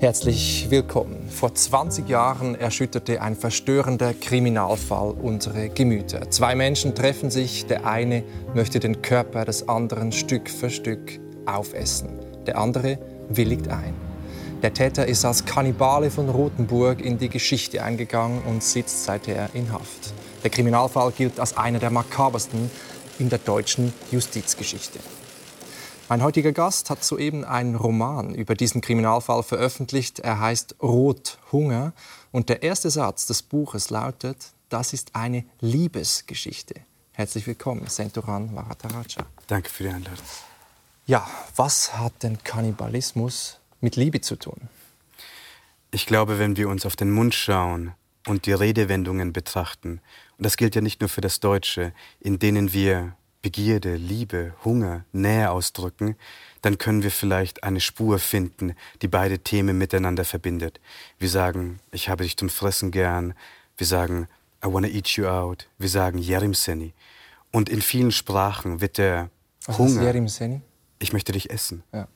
Herzlich willkommen. Vor 20 Jahren erschütterte ein verstörender Kriminalfall unsere Gemüter. Zwei Menschen treffen sich, der eine möchte den Körper des anderen Stück für Stück aufessen. Der andere willigt ein. Der Täter ist als Kannibale von Rothenburg in die Geschichte eingegangen und sitzt seither in Haft. Der Kriminalfall gilt als einer der makabersten in der deutschen Justizgeschichte. Mein heutiger Gast hat soeben einen Roman über diesen Kriminalfall veröffentlicht. Er heißt Rothunger und der erste Satz des Buches lautet, das ist eine Liebesgeschichte. Herzlich willkommen, Senturan Varataraja. Danke für die Einladung. Ja, was hat denn Kannibalismus mit Liebe zu tun? Ich glaube, wenn wir uns auf den Mund schauen und die Redewendungen betrachten, und das gilt ja nicht nur für das Deutsche, in denen wir Begierde, Liebe, Hunger, Nähe ausdrücken, dann können wir vielleicht eine Spur finden, die beide Themen miteinander verbindet. Wir sagen, ich habe dich zum Fressen gern. Wir sagen, I wanna eat you out. Wir sagen Yerim Seni. Und in vielen Sprachen wird der Was Hunger. ist Yerim Seni? Ich möchte dich essen. Ja.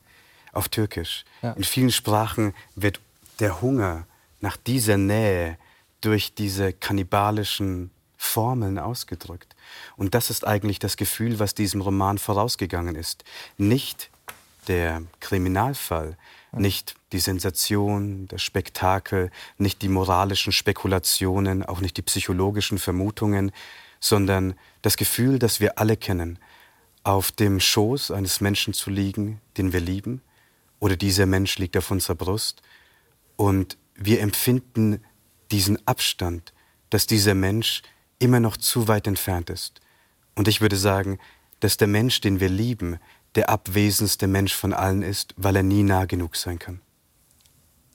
Auf Türkisch. Ja. In vielen Sprachen wird der Hunger nach dieser Nähe durch diese kannibalischen Formeln ausgedrückt. Und das ist eigentlich das Gefühl, was diesem Roman vorausgegangen ist. Nicht der Kriminalfall, nicht die Sensation, das Spektakel, nicht die moralischen Spekulationen, auch nicht die psychologischen Vermutungen, sondern das Gefühl, das wir alle kennen, auf dem Schoß eines Menschen zu liegen, den wir lieben, oder dieser Mensch liegt auf unserer Brust, und wir empfinden diesen Abstand, dass dieser Mensch immer noch zu weit entfernt ist. Und ich würde sagen, dass der Mensch, den wir lieben, der abwesendste Mensch von allen ist, weil er nie nah genug sein kann.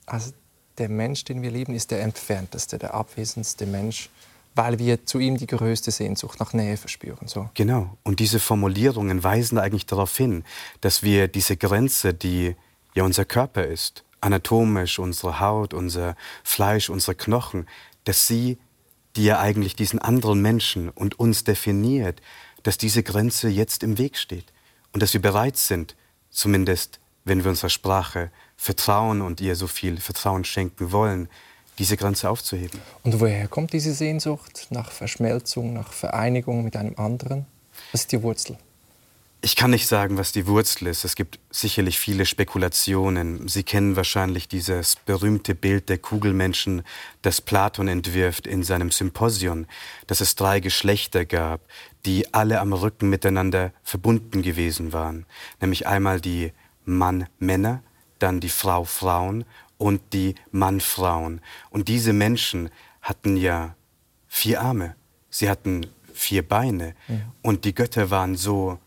Also der Mensch, den wir lieben, ist der entfernteste, der abwesendste Mensch, weil wir zu ihm die größte Sehnsucht nach Nähe verspüren. So. Genau. Und diese Formulierungen weisen eigentlich darauf hin, dass wir diese Grenze, die ja unser Körper ist, anatomisch, unsere Haut, unser Fleisch, unsere Knochen, dass sie, die ja eigentlich diesen anderen Menschen und uns definiert, dass diese Grenze jetzt im Weg steht und dass wir bereit sind, zumindest wenn wir unserer Sprache vertrauen und ihr so viel Vertrauen schenken wollen, diese Grenze aufzuheben. Und woher kommt diese Sehnsucht nach Verschmelzung, nach Vereinigung mit einem anderen? Was ist die Wurzel? Ich kann nicht sagen, was die Wurzel ist. Es gibt sicherlich viele Spekulationen. Sie kennen wahrscheinlich dieses berühmte Bild der Kugelmenschen, das Platon entwirft in seinem Symposion, dass es drei Geschlechter gab, die alle am Rücken miteinander verbunden gewesen waren. Nämlich einmal die Mann-Männer, dann die Frau-Frauen und die Mann-Frauen. Und diese Menschen hatten ja vier Arme, sie hatten vier Beine und die Götter waren so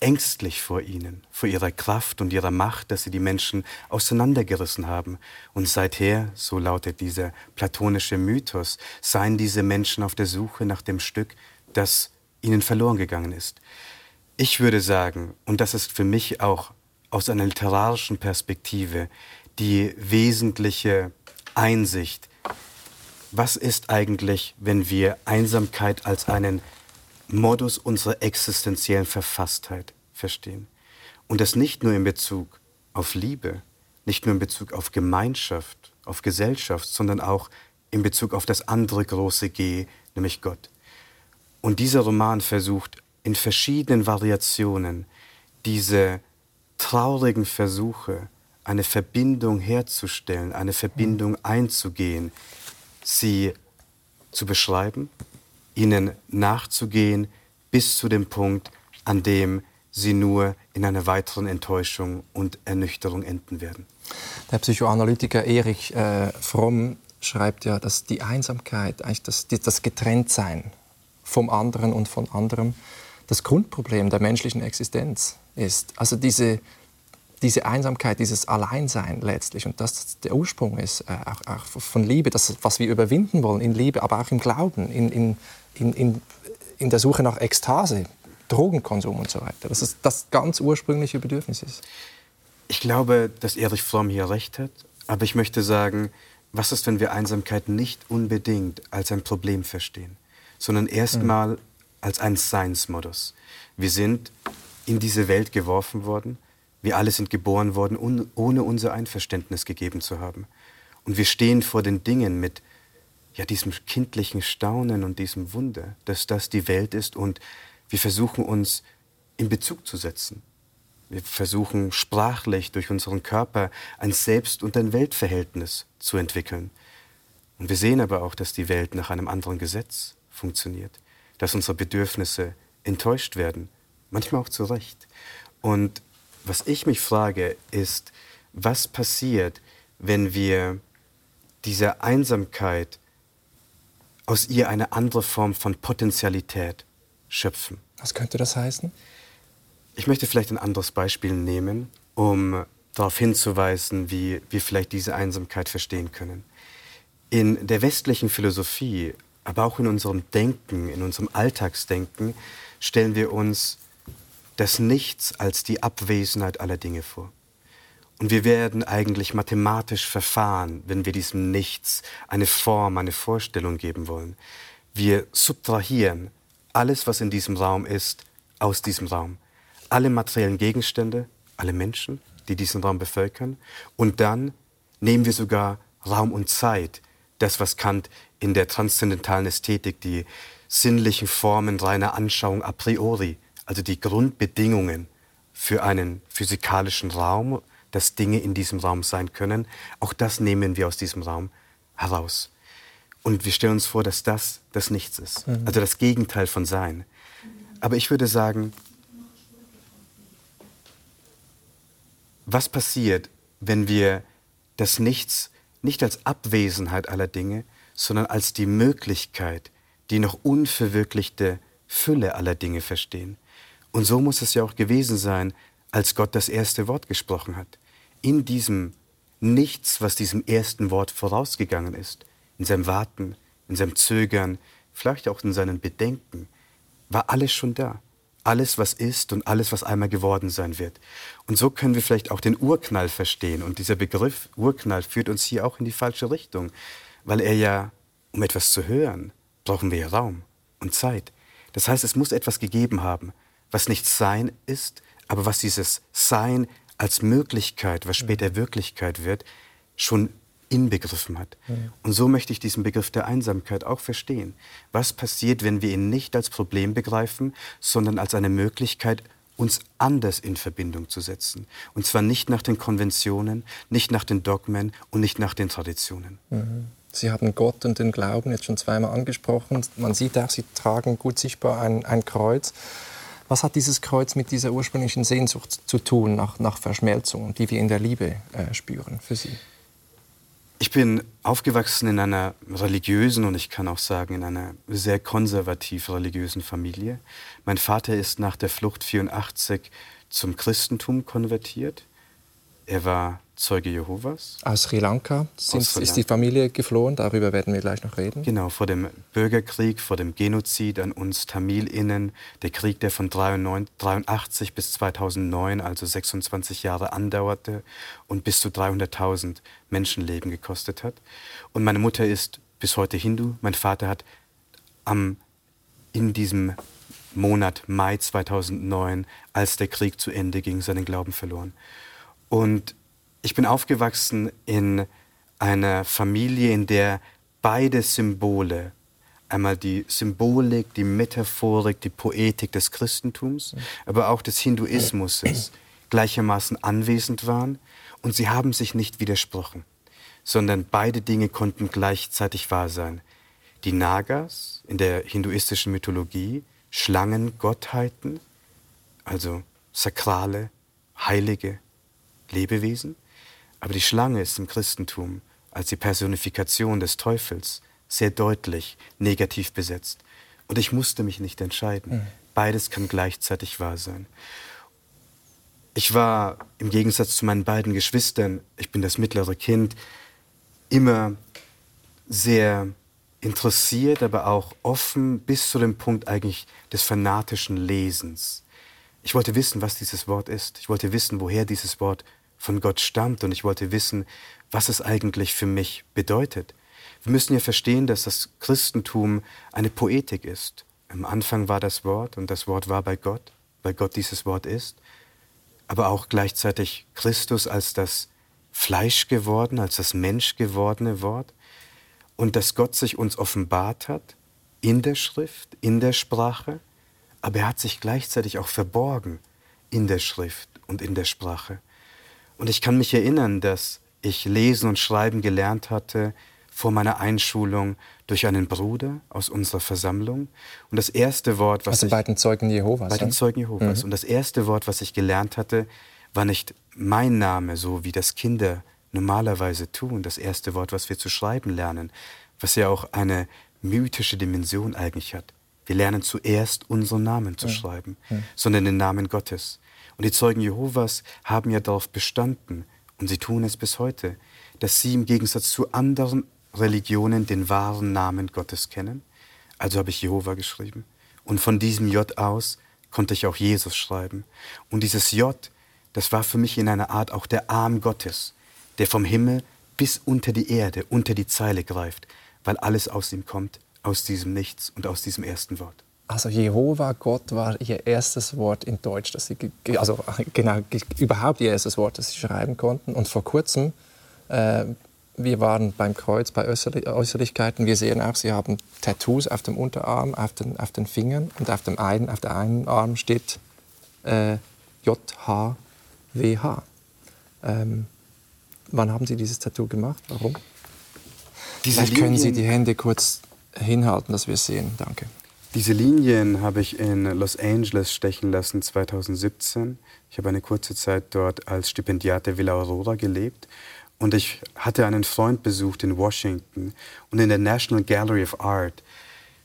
ängstlich vor ihnen, vor ihrer Kraft und ihrer Macht, dass sie die Menschen auseinandergerissen haben. Und seither, so lautet dieser platonische Mythos, seien diese Menschen auf der Suche nach dem Stück, das ihnen verloren gegangen ist. Ich würde sagen, und das ist für mich auch aus einer literarischen Perspektive die wesentliche Einsicht, was ist eigentlich, wenn wir Einsamkeit als einen Modus unserer existenziellen Verfasstheit verstehen. Und das nicht nur in Bezug auf Liebe, nicht nur in Bezug auf Gemeinschaft, auf Gesellschaft, sondern auch in Bezug auf das andere große G, nämlich Gott. Und dieser Roman versucht in verschiedenen Variationen diese traurigen Versuche, eine Verbindung herzustellen, eine Verbindung einzugehen, sie zu beschreiben, ihnen nachzugehen bis zu dem Punkt, an dem sie nur in einer weiteren Enttäuschung und Ernüchterung enden werden. Der Psychoanalytiker Erich äh, Fromm schreibt ja, dass die Einsamkeit, eigentlich das, das Getrenntsein vom anderen und von anderem, das Grundproblem der menschlichen Existenz ist. Also diese, diese Einsamkeit, dieses Alleinsein letztlich und das der Ursprung ist äh, auch, auch von Liebe, das, was wir überwinden wollen in Liebe, aber auch im Glauben, in, in, in, in, in der Suche nach Ekstase, Drogenkonsum und so weiter. Dass es das ganz ursprüngliche Bedürfnis ist. Ich glaube, dass Erich Fromm hier recht hat, aber ich möchte sagen, was ist, wenn wir Einsamkeit nicht unbedingt als ein Problem verstehen, sondern erstmal Mhm. als einen Seinsmodus. Wir sind in diese Welt geworfen worden, Wir alle sind geboren worden, ohne unser Einverständnis gegeben zu haben. Und wir stehen vor den Dingen mit ja, diesem kindlichen Staunen und diesem Wunder, dass das die Welt ist und wir versuchen uns in Bezug zu setzen. Wir versuchen sprachlich durch unseren Körper ein Selbst- und ein Weltverhältnis zu entwickeln. Und wir sehen aber auch, dass die Welt nach einem anderen Gesetz funktioniert, dass unsere Bedürfnisse enttäuscht werden, manchmal auch zu Recht. Und was ich mich frage, ist, was passiert, wenn wir diese Einsamkeit aus ihr eine andere Form von Potentialität schöpfen. Was könnte das heißen? Ich möchte vielleicht ein anderes Beispiel nehmen, um darauf hinzuweisen, wie wir vielleicht diese Einsamkeit verstehen können. In der westlichen Philosophie, aber auch in unserem Denken, in unserem Alltagsdenken, stellen wir uns das Nichts als die Abwesenheit aller Dinge vor. Und wir werden eigentlich mathematisch verfahren, wenn wir diesem Nichts eine Form, eine Vorstellung geben wollen. Wir subtrahieren alles, was in diesem Raum ist, aus diesem Raum. Alle materiellen Gegenstände, alle Menschen, die diesen Raum bevölkern. Und dann nehmen wir sogar Raum und Zeit, das, was Kant in der transzendentalen Ästhetik die sinnlichen Formen reiner Anschauung a priori, also die Grundbedingungen für einen physikalischen Raum, dass Dinge in diesem Raum sein können. Auch das nehmen wir aus diesem Raum heraus. Und wir stellen uns vor, dass das das Nichts ist. Mhm. Also das Gegenteil von Sein. Aber ich würde sagen, was passiert, wenn wir das Nichts nicht als Abwesenheit aller Dinge, sondern als die Möglichkeit, die noch unverwirklichte Fülle aller Dinge verstehen? Und so muss es ja auch gewesen sein, als Gott das erste Wort gesprochen hat. In diesem Nichts, was diesem ersten Wort vorausgegangen ist, in seinem Warten, in seinem Zögern, vielleicht auch in seinen Bedenken, war alles schon da. Alles, was ist und alles, was einmal geworden sein wird. Und so können wir vielleicht auch den Urknall verstehen. Und dieser Begriff Urknall führt uns hier auch in die falsche Richtung, weil er ja, um etwas zu hören, brauchen wir ja Raum und Zeit. Das heißt, es muss etwas gegeben haben, was nicht Sein ist, aber was dieses Sein als Möglichkeit, was später Wirklichkeit wird, schon inbegriffen hat. Und so möchte ich diesen Begriff der Einsamkeit auch verstehen. Was passiert, wenn wir ihn nicht als Problem begreifen, sondern als eine Möglichkeit, uns anders in Verbindung zu setzen. Und zwar nicht nach den Konventionen, nicht nach den Dogmen und nicht nach den Traditionen. Mhm. Sie haben Gott und den Glauben jetzt schon zweimal angesprochen. Man sieht auch, Sie tragen gut sichtbar ein, ein Kreuz. Was hat dieses Kreuz mit dieser ursprünglichen Sehnsucht zu tun nach, nach Verschmelzung, die wir in der Liebe äh, spüren für Sie? Ich bin aufgewachsen in einer religiösen und ich kann auch sagen in einer sehr konservativ religiösen Familie. Mein Vater ist nach der Flucht 84 zum Christentum konvertiert. Er war Zeuge Jehovas. Aus Sri Lanka sind, Sri Lanka. ist die Familie geflohen, darüber werden wir gleich noch reden. Genau, vor dem Bürgerkrieg, vor dem Genozid an uns TamilInnen, der Krieg, der von 1983 bis 2009, also 26 Jahre andauerte und bis zu 300.000 Menschenleben gekostet hat. Und meine Mutter ist bis heute Hindu, mein Vater hat am, in diesem Monat Mai 2009, als der Krieg zu Ende ging, seinen Glauben verloren. Und ich bin aufgewachsen in einer Familie, in der beide Symbole, einmal die Symbolik, die Metaphorik, die Poetik des Christentums, aber auch des Hinduismus gleichermaßen anwesend waren und sie haben sich nicht widersprochen, sondern beide Dinge konnten gleichzeitig wahr sein. Die Nagas in der hinduistischen Mythologie, Schlangengottheiten, also sakrale, heilige Lebewesen, aber die Schlange ist im Christentum als die Personifikation des Teufels sehr deutlich negativ besetzt. Und ich musste mich nicht entscheiden. Mhm. Beides kann gleichzeitig wahr sein. Ich war im Gegensatz zu meinen beiden Geschwistern, ich bin das mittlere Kind, immer sehr interessiert, aber auch offen bis zu dem Punkt eigentlich des fanatischen Lesens. Ich wollte wissen, was dieses Wort ist. Ich wollte wissen, woher dieses Wort von Gott stammt und ich wollte wissen, was es eigentlich für mich bedeutet. Wir müssen ja verstehen, dass das Christentum eine Poetik ist. Am Anfang war das Wort und das Wort war bei Gott, weil Gott dieses Wort ist. aber auch gleichzeitig Christus als das Fleisch geworden, als das Mensch gewordene Wort und dass Gott sich uns offenbart hat in der Schrift, in der Sprache, aber er hat sich gleichzeitig auch verborgen in der Schrift und in der Sprache. Und ich kann mich erinnern, dass ich lesen und schreiben gelernt hatte vor meiner Einschulung durch einen Bruder aus unserer Versammlung. Und das erste Wort, was also ich, bei den Zeugen Jehovas. bei den Zeugen Jehovas. Mhm. Und das erste Wort, was ich gelernt hatte, war nicht mein Name, so wie das Kinder normalerweise tun. Das erste Wort, was wir zu schreiben lernen, was ja auch eine mythische Dimension eigentlich hat. Wir lernen zuerst unseren Namen zu ja. schreiben, ja. sondern den Namen Gottes. Und die Zeugen Jehovas haben ja darauf bestanden, und sie tun es bis heute, dass sie im Gegensatz zu anderen Religionen den wahren Namen Gottes kennen. Also habe ich Jehova geschrieben. Und von diesem J aus konnte ich auch Jesus schreiben. Und dieses J, das war für mich in einer Art auch der Arm Gottes, der vom Himmel bis unter die Erde, unter die Zeile greift, weil alles aus ihm kommt, aus diesem Nichts und aus diesem ersten Wort. Also Jehova Gott war ihr erstes Wort in Deutsch, das sie also genau überhaupt ihr erstes Wort, das sie schreiben konnten. Und vor kurzem äh, wir waren beim Kreuz bei Äußerlichkeiten. Wir sehen auch, sie haben Tattoos auf dem Unterarm, auf den, auf den Fingern und auf dem einen, auf der einen Arm steht äh, JHWH. Ähm, wann haben Sie dieses Tattoo gemacht? Warum? Diese Vielleicht können Sie die Hände kurz hinhalten, dass wir es sehen. Danke. Diese Linien habe ich in Los Angeles stechen lassen 2017. Ich habe eine kurze Zeit dort als Stipendiat der Villa Aurora gelebt und ich hatte einen Freund besucht in Washington und in der National Gallery of Art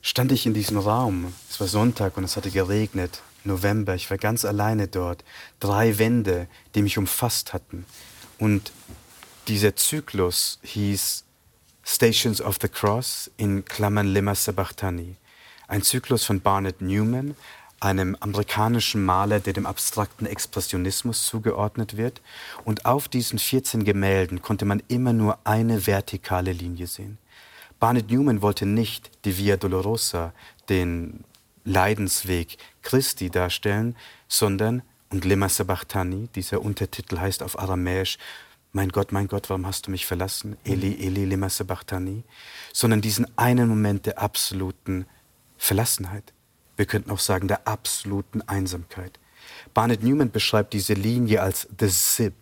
stand ich in diesem Raum. Es war Sonntag und es hatte geregnet. November, ich war ganz alleine dort. Drei Wände, die mich umfasst hatten. Und dieser Zyklus hieß Stations of the Cross in Klammern Lima Sabachthani. Ein Zyklus von Barnett Newman, einem amerikanischen Maler, der dem abstrakten Expressionismus zugeordnet wird. Und auf diesen 14 Gemälden konnte man immer nur eine vertikale Linie sehen. Barnett Newman wollte nicht die Via Dolorosa, den Leidensweg Christi darstellen, sondern, und Lema Sabachthani, dieser Untertitel heißt auf Aramäisch, mein Gott, mein Gott, warum hast du mich verlassen? Eli, Eli, Lema Sabachthani. Sondern diesen einen Moment der absoluten Verlassenheit wir könnten auch sagen, der absoluten Einsamkeit. Barnett Newman beschreibt diese Linie als the zip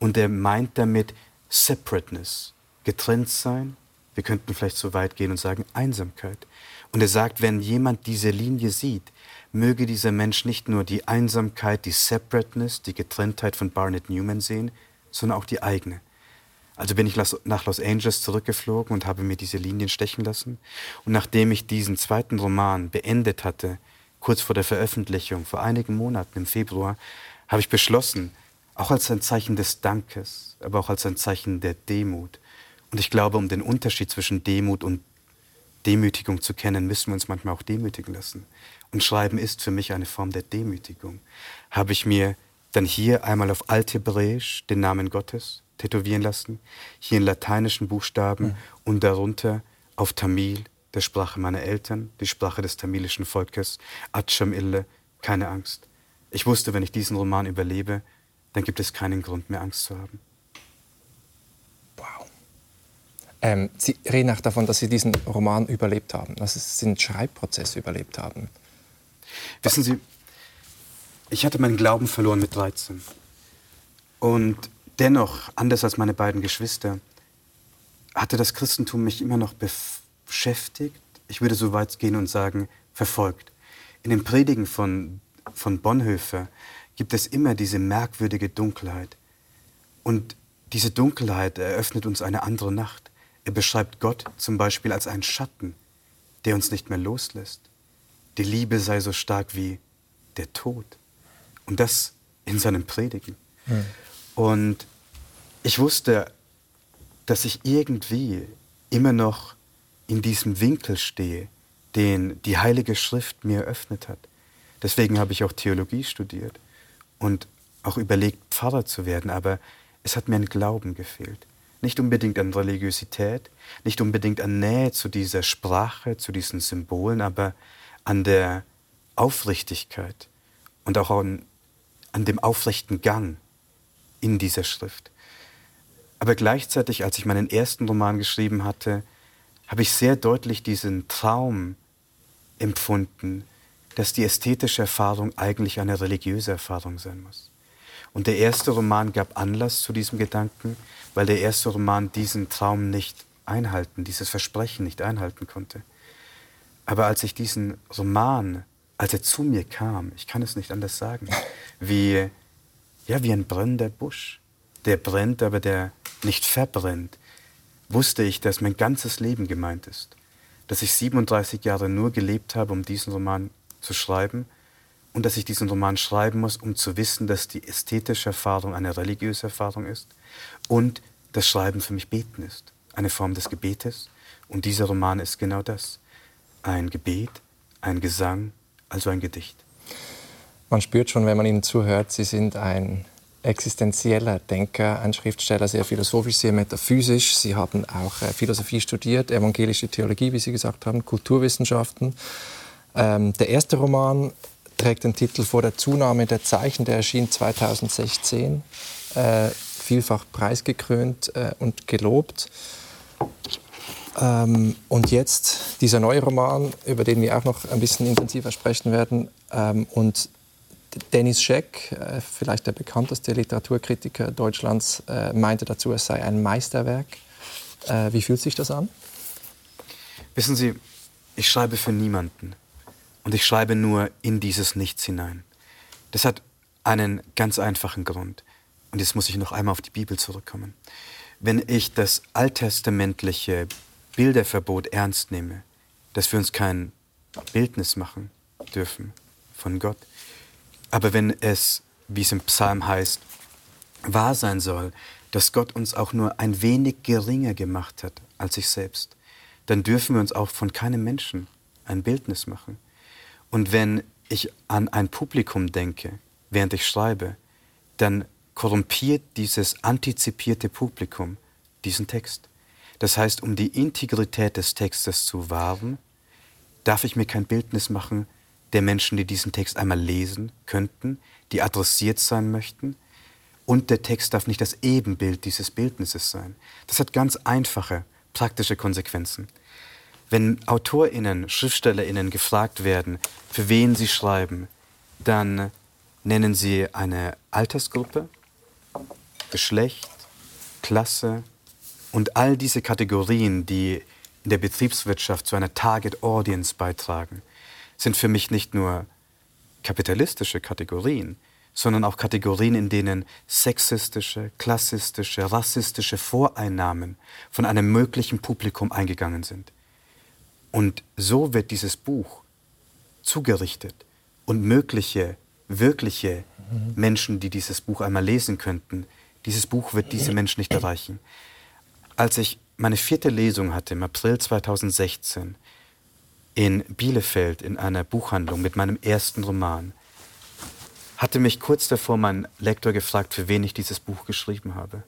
und er meint damit Separateness, getrennt sein. Wir könnten vielleicht so weit gehen und sagen Einsamkeit. Und er sagt, wenn jemand diese Linie sieht, möge dieser Mensch nicht nur die Einsamkeit, die Separateness, die Getrenntheit von Barnett Newman sehen, sondern auch die eigene. Also bin ich nach Los Angeles zurückgeflogen und habe mir diese Linien stechen lassen. Und nachdem ich diesen zweiten Roman beendet hatte, kurz vor der Veröffentlichung, vor einigen Monaten im Februar, habe ich beschlossen, auch als ein Zeichen des Dankes, aber auch als ein Zeichen der Demut. Und ich glaube, um den Unterschied zwischen Demut und Demütigung zu kennen, müssen wir uns manchmal auch demütigen lassen. Und Schreiben ist für mich eine Form der Demütigung. Habe ich mir dann hier einmal auf Althebräisch den Namen Gottes, tätowieren lassen, hier in lateinischen Buchstaben mhm. und darunter auf Tamil, der Sprache meiner Eltern, die Sprache des tamilischen Volkes, Acham Ille, keine Angst. Ich wusste, wenn ich diesen Roman überlebe, dann gibt es keinen Grund mehr, Angst zu haben. Wow. Ähm, Sie reden auch davon, dass Sie diesen Roman überlebt haben, dass Sie den Schreibprozess überlebt haben. Wissen Sie, ich hatte meinen Glauben verloren mit 13. Und Dennoch, anders als meine beiden Geschwister, hatte das Christentum mich immer noch beschäftigt. Ich würde so weit gehen und sagen, verfolgt. In den Predigen von, von Bonhoeffer gibt es immer diese merkwürdige Dunkelheit. Und diese Dunkelheit eröffnet uns eine andere Nacht. Er beschreibt Gott zum Beispiel als einen Schatten, der uns nicht mehr loslässt. Die Liebe sei so stark wie der Tod. Und das in seinen Predigen. Hm. Und ich wusste, dass ich irgendwie immer noch in diesem Winkel stehe, den die Heilige Schrift mir eröffnet hat. Deswegen habe ich auch Theologie studiert und auch überlegt, Pfarrer zu werden, aber es hat mir an Glauben gefehlt. Nicht unbedingt an Religiosität, nicht unbedingt an Nähe zu dieser Sprache, zu diesen Symbolen, aber an der Aufrichtigkeit und auch an an dem aufrechten Gang in dieser Schrift. Aber gleichzeitig, als ich meinen ersten Roman geschrieben hatte, habe ich sehr deutlich diesen Traum empfunden, dass die ästhetische Erfahrung eigentlich eine religiöse Erfahrung sein muss. Und der erste Roman gab Anlass zu diesem Gedanken, weil der erste Roman diesen Traum nicht einhalten, dieses Versprechen nicht einhalten konnte. Aber als ich diesen Roman, als er zu mir kam, ich kann es nicht anders sagen, wie, ja, wie ein brennender Busch, der brennt, aber der nicht verbrennt, wusste ich, dass mein ganzes Leben gemeint ist. Dass ich 37 Jahre nur gelebt habe, um diesen Roman zu schreiben und dass ich diesen Roman schreiben muss, um zu wissen, dass die ästhetische Erfahrung eine religiöse Erfahrung ist und das Schreiben für mich Beten ist, eine Form des Gebetes. Und dieser Roman ist genau das. Ein Gebet, ein Gesang, also ein Gedicht. Man spürt schon, wenn man Ihnen zuhört, Sie sind ein existenzieller Denker, ein Schriftsteller, sehr philosophisch, sehr metaphysisch. Sie haben auch äh, Philosophie studiert, evangelische Theologie, wie Sie gesagt haben, Kulturwissenschaften. Ähm, der erste Roman trägt den Titel Vor der Zunahme der Zeichen, der erschien 2016, äh, vielfach preisgekrönt äh, und gelobt. Ähm, und jetzt dieser neue Roman, über den wir auch noch ein bisschen intensiver sprechen werden. Ähm, und Dennis Scheck, äh, vielleicht der bekannteste Literaturkritiker Deutschlands, äh, meinte dazu, es sei ein Meisterwerk. Äh, wie fühlt sich das an? Wissen Sie, ich schreibe für niemanden. Und ich schreibe nur in dieses Nichts hinein. Das hat einen ganz einfachen Grund. Und jetzt muss ich noch einmal auf die Bibel zurückkommen. Wenn ich das alttestamentliche Bilderverbot ernst nehme, dass wir uns kein Bildnis machen dürfen von Gott, aber wenn es, wie es im Psalm heißt, wahr sein soll, dass Gott uns auch nur ein wenig geringer gemacht hat als sich selbst, dann dürfen wir uns auch von keinem Menschen ein Bildnis machen. Und wenn ich an ein Publikum denke, während ich schreibe, dann korrumpiert dieses antizipierte Publikum diesen Text. Das heißt, um die Integrität des Textes zu wahren, darf ich mir kein Bildnis machen der Menschen, die diesen Text einmal lesen könnten, die adressiert sein möchten. Und der Text darf nicht das Ebenbild dieses Bildnisses sein. Das hat ganz einfache, praktische Konsequenzen. Wenn AutorInnen, SchriftstellerInnen gefragt werden, für wen sie schreiben, dann nennen sie eine Altersgruppe, Geschlecht, Klasse und all diese Kategorien, die in der Betriebswirtschaft zu einer Target Audience beitragen sind für mich nicht nur kapitalistische Kategorien, sondern auch Kategorien, in denen sexistische, klassistische, rassistische Voreinnahmen von einem möglichen Publikum eingegangen sind. Und so wird dieses Buch zugerichtet und mögliche, wirkliche Menschen, die dieses Buch einmal lesen könnten, dieses Buch wird diese Menschen nicht erreichen. Als ich meine vierte Lesung hatte im April 2016, in Bielefeld in einer Buchhandlung mit meinem ersten Roman, hatte mich kurz davor mein Lektor gefragt, für wen ich dieses Buch geschrieben habe.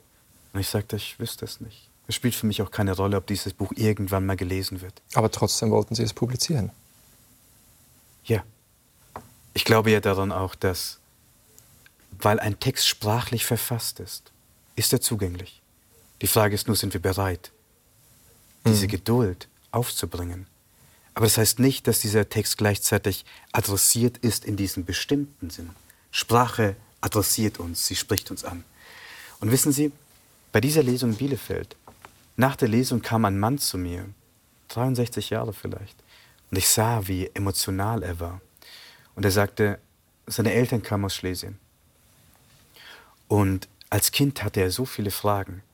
Und ich sagte, ich wüsste es nicht. Es spielt für mich auch keine Rolle, ob dieses Buch irgendwann mal gelesen wird. Aber trotzdem wollten Sie es publizieren. Ja. Ich glaube ja daran auch, dass, weil ein Text sprachlich verfasst ist, ist er zugänglich. Die Frage ist nur, sind wir bereit, diese mhm. Geduld aufzubringen? Aber das heißt nicht, dass dieser Text gleichzeitig adressiert ist in diesem bestimmten Sinn. Sprache adressiert uns, sie spricht uns an. Und wissen Sie, bei dieser Lesung in Bielefeld, nach der Lesung kam ein Mann zu mir, 63 Jahre vielleicht, und ich sah, wie emotional er war. Und er sagte, seine Eltern kamen aus Schlesien. Und als Kind hatte er so viele Fragen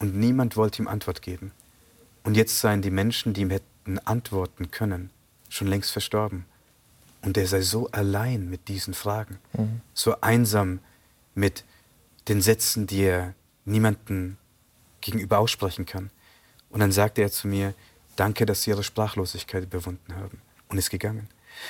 und niemand wollte ihm Antwort geben. Und jetzt seien die Menschen, die ihm hätten hätten antworten können, schon längst verstorben. Und er sei so allein mit diesen Fragen, mhm. so einsam mit den Sätzen, die er niemandem gegenüber aussprechen kann. Und dann sagte er zu mir, danke, dass Sie Ihre Sprachlosigkeit überwunden haben. Und ist gegangen.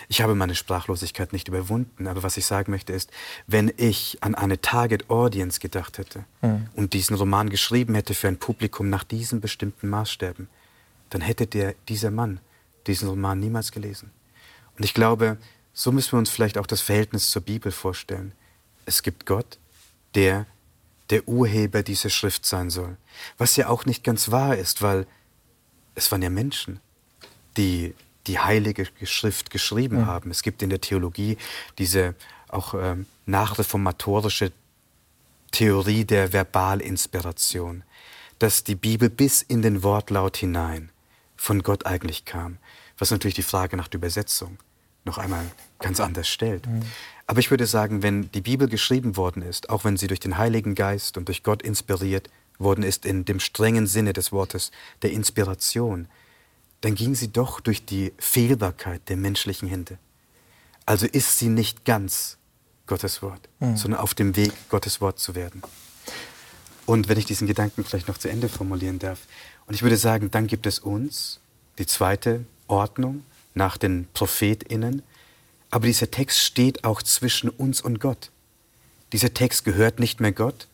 Ich habe meine Sprachlosigkeit nicht überwunden, aber was ich sagen möchte ist, wenn ich an eine Target Audience gedacht hätte mhm. und diesen Roman geschrieben hätte für ein Publikum nach diesen bestimmten Maßstäben, dann hätte der, dieser Mann diesen Roman niemals gelesen. Und ich glaube, so müssen wir uns vielleicht auch das Verhältnis zur Bibel vorstellen. es gibt Gott, der der Urheber dieser Schrift sein soll. Was ja auch nicht ganz wahr ist, weil es waren ja Menschen, die die heilige Schrift geschrieben mhm. haben. Es gibt in der Theologie diese auch ähm, nachreformatorische Theorie der Verbalinspiration, dass die Bibel bis in den Wortlaut hinein von Gott eigentlich kam, was natürlich die Frage nach der Übersetzung noch einmal ganz anders stellt. Mhm. Aber ich würde sagen, wenn die Bibel geschrieben worden ist, auch wenn sie durch den Heiligen Geist und durch Gott inspiriert worden ist, in dem strengen Sinne des Wortes der Inspiration, dann ging sie doch durch die Fehlbarkeit der menschlichen Hände. Also ist sie nicht ganz Gottes Wort, mhm. sondern auf dem Weg, Gottes Wort zu werden. Und wenn ich diesen Gedanken vielleicht noch zu Ende formulieren darf, und ich würde sagen, dann gibt es uns, die zweite Ordnung nach den ProphetInnen, aber dieser Text steht auch zwischen uns und Gott. Dieser Text gehört nicht mehr Gott,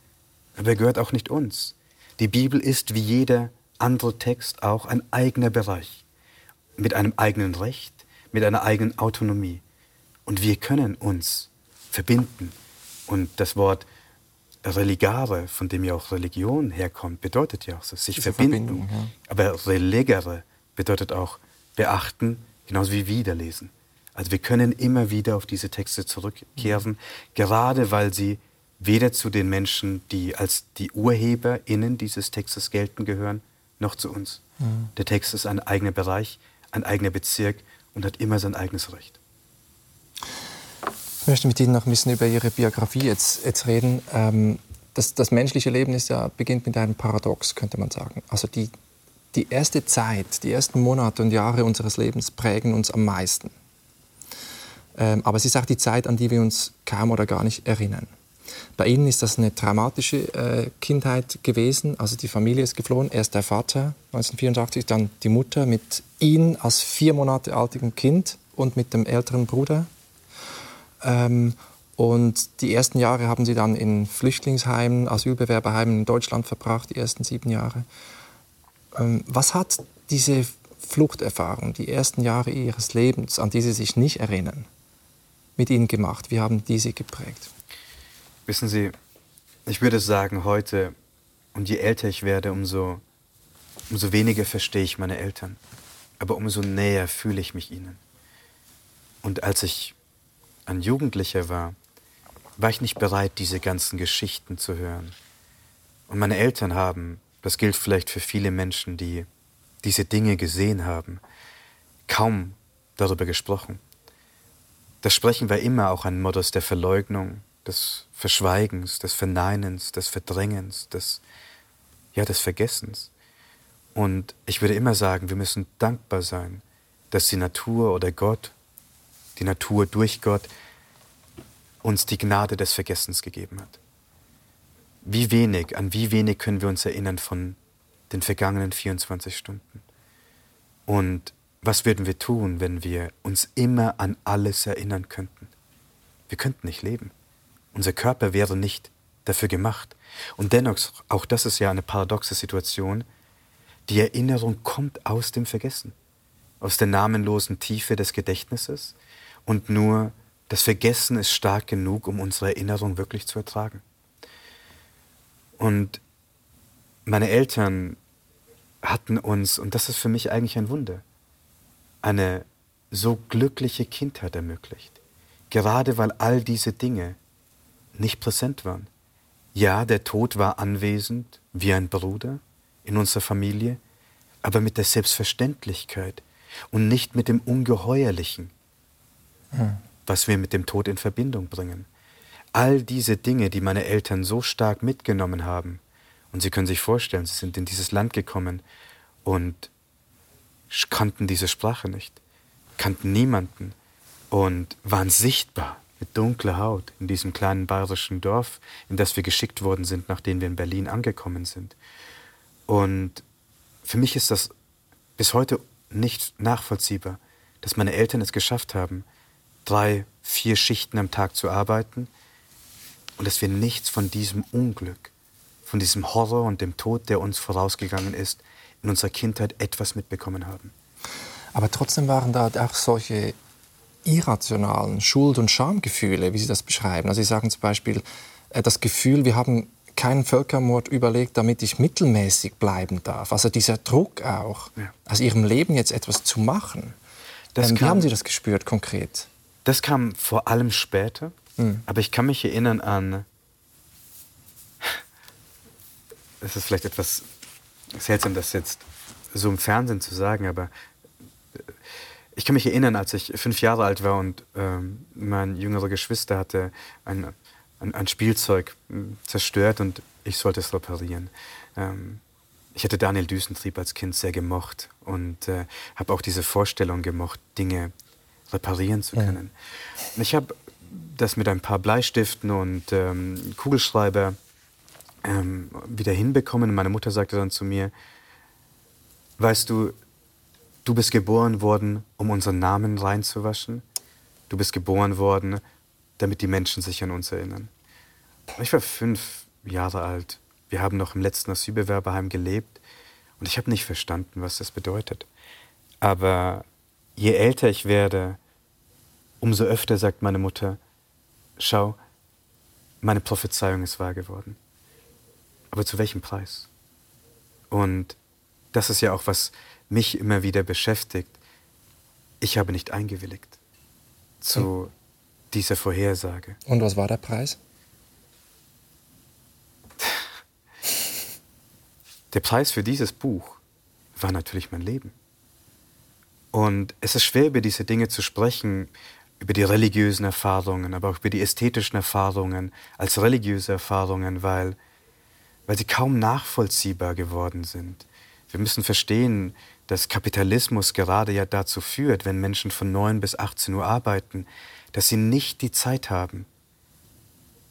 aber er gehört auch nicht uns. Die Bibel ist wie jeder andere Text auch ein eigener Bereich, mit einem eigenen Recht, mit einer eigenen Autonomie. Und wir können uns verbinden. Und das Wort religare, von dem ja auch Religion herkommt, bedeutet ja auch so, sich Diese verbinden. Ja. Aber relegere bedeutet auch beachten, genauso wie wiederlesen. Also wir können immer wieder auf diese Texte zurückkehren, mhm. gerade weil sie weder zu den Menschen, die als die UrheberInnen dieses Textes gelten, gehören, noch zu uns. Mhm. Der Text ist ein eigener Bereich, ein eigener Bezirk und hat immer sein eigenes Recht. Ich möchte mit Ihnen noch ein bisschen über Ihre Biografie jetzt, jetzt reden. Ähm, das, das, menschliche Leben ist ja, beginnt mit einem Paradox, könnte man sagen. Also die, die erste Zeit, die ersten Monate und Jahre unseres Lebens prägen uns am meisten. Ähm, aber es ist auch die Zeit, an die wir uns kaum oder gar nicht erinnern. Bei Ihnen ist das eine traumatische äh, Kindheit gewesen. Also die Familie ist geflohen. Erst der Vater 1984, dann die Mutter mit Ihnen als vier Monate altem Kind und mit dem älteren Bruder ähm, und die ersten Jahre haben sie dann in Flüchtlingsheimen, Asylbewerberheimen in Deutschland verbracht, die ersten sieben Jahre. Ähm, was hat diese Fluchterfahrung, die ersten Jahre ihres Lebens, an die sie sich nicht erinnern, mit ihnen gemacht? Wie haben die sie geprägt? Wissen Sie, ich würde sagen heute, und je älter ich werde, umso, umso weniger verstehe ich meine Eltern. Aber umso näher fühle ich mich ihnen. Und als ich ein Jugendlicher war, war ich nicht bereit, diese ganzen Geschichten zu hören. Und meine Eltern haben, das gilt vielleicht für viele Menschen, die diese Dinge gesehen haben, kaum darüber gesprochen. Das Sprechen war immer auch ein Modus der Verleugnung, des Verschweigens, des Verneinens, des Verdrängens, des, ja, des Vergessens. Und ich würde immer sagen, wir müssen dankbar sein, dass die Natur oder Gott die Natur durch Gott uns die Gnade des Vergessens gegeben hat. Wie wenig, an wie wenig können wir uns erinnern von den vergangenen 24 Stunden? Und was würden wir tun, wenn wir uns immer an alles erinnern könnten? Wir könnten nicht leben. Unser Körper wäre nicht dafür gemacht. Und dennoch, auch das ist ja eine paradoxe Situation, die Erinnerung kommt aus dem Vergessen, aus der namenlosen Tiefe des Gedächtnisses und nur das Vergessen ist stark genug, um unsere Erinnerung wirklich zu ertragen. Und meine Eltern hatten uns, und das ist für mich eigentlich ein Wunder, eine so glückliche Kindheit ermöglicht. Gerade weil all diese Dinge nicht präsent waren. Ja, der Tod war anwesend wie ein Bruder in unserer Familie, aber mit der Selbstverständlichkeit und nicht mit dem Ungeheuerlichen, was wir mit dem Tod in Verbindung bringen. All diese Dinge, die meine Eltern so stark mitgenommen haben, und Sie können sich vorstellen, sie sind in dieses Land gekommen und kannten diese Sprache nicht, kannten niemanden und waren sichtbar mit dunkler Haut in diesem kleinen bayerischen Dorf, in das wir geschickt worden sind, nachdem wir in Berlin angekommen sind. Und für mich ist das bis heute nicht nachvollziehbar, dass meine Eltern es geschafft haben, drei, vier Schichten am Tag zu arbeiten und dass wir nichts von diesem Unglück, von diesem Horror und dem Tod, der uns vorausgegangen ist, in unserer Kindheit etwas mitbekommen haben. Aber trotzdem waren da auch solche irrationalen Schuld- und Schamgefühle, wie Sie das beschreiben. Also Sie sagen zum Beispiel, äh, das Gefühl, wir haben keinen Völkermord überlegt, damit ich mittelmäßig bleiben darf. Also dieser Druck auch, ja. aus Ihrem Leben jetzt etwas zu machen. Das ähm, wie haben Sie das gespürt konkret? Das kam vor allem später, mhm. aber ich kann mich erinnern an, es ist vielleicht etwas seltsam, das jetzt so im Fernsehen zu sagen, aber äh, ich kann mich erinnern, als ich fünf Jahre alt war und ähm, mein jüngerer Geschwister hatte ein ein, ein Spielzeug hm, zerstört und ich sollte es reparieren. Ähm, ich hätte Daniel Düsentrieb als Kind sehr gemocht und äh, habe auch diese Vorstellung gemocht, Dinge reparieren zu können. Ja. Ich habe das mit ein paar Bleistiften und ähm, Kugelschreiber ähm, wieder hinbekommen. Meine Mutter sagte dann zu mir, weißt du, du bist geboren worden, um unseren Namen reinzuwaschen. Du bist geboren worden, damit die Menschen sich an uns erinnern. Ich war fünf Jahre alt. Wir haben noch im letzten Asylbewerberheim gelebt und ich habe nicht verstanden, was das bedeutet. Aber je älter ich werde, umso öfter sagt meine Mutter, schau, meine Prophezeiung ist wahr geworden. Aber zu welchem Preis? Und das ist ja auch, was mich immer wieder beschäftigt. Ich habe nicht eingewilligt zu dieser Vorhersage. Und was war der Preis? Der Preis für dieses Buch war natürlich mein Leben. Und es ist schwer, über diese Dinge zu sprechen, über die religiösen Erfahrungen, aber auch über die ästhetischen Erfahrungen als religiöse Erfahrungen, weil, weil sie kaum nachvollziehbar geworden sind. Wir müssen verstehen, dass Kapitalismus gerade ja dazu führt, wenn Menschen von 9 bis 18 Uhr arbeiten, dass sie nicht die Zeit haben,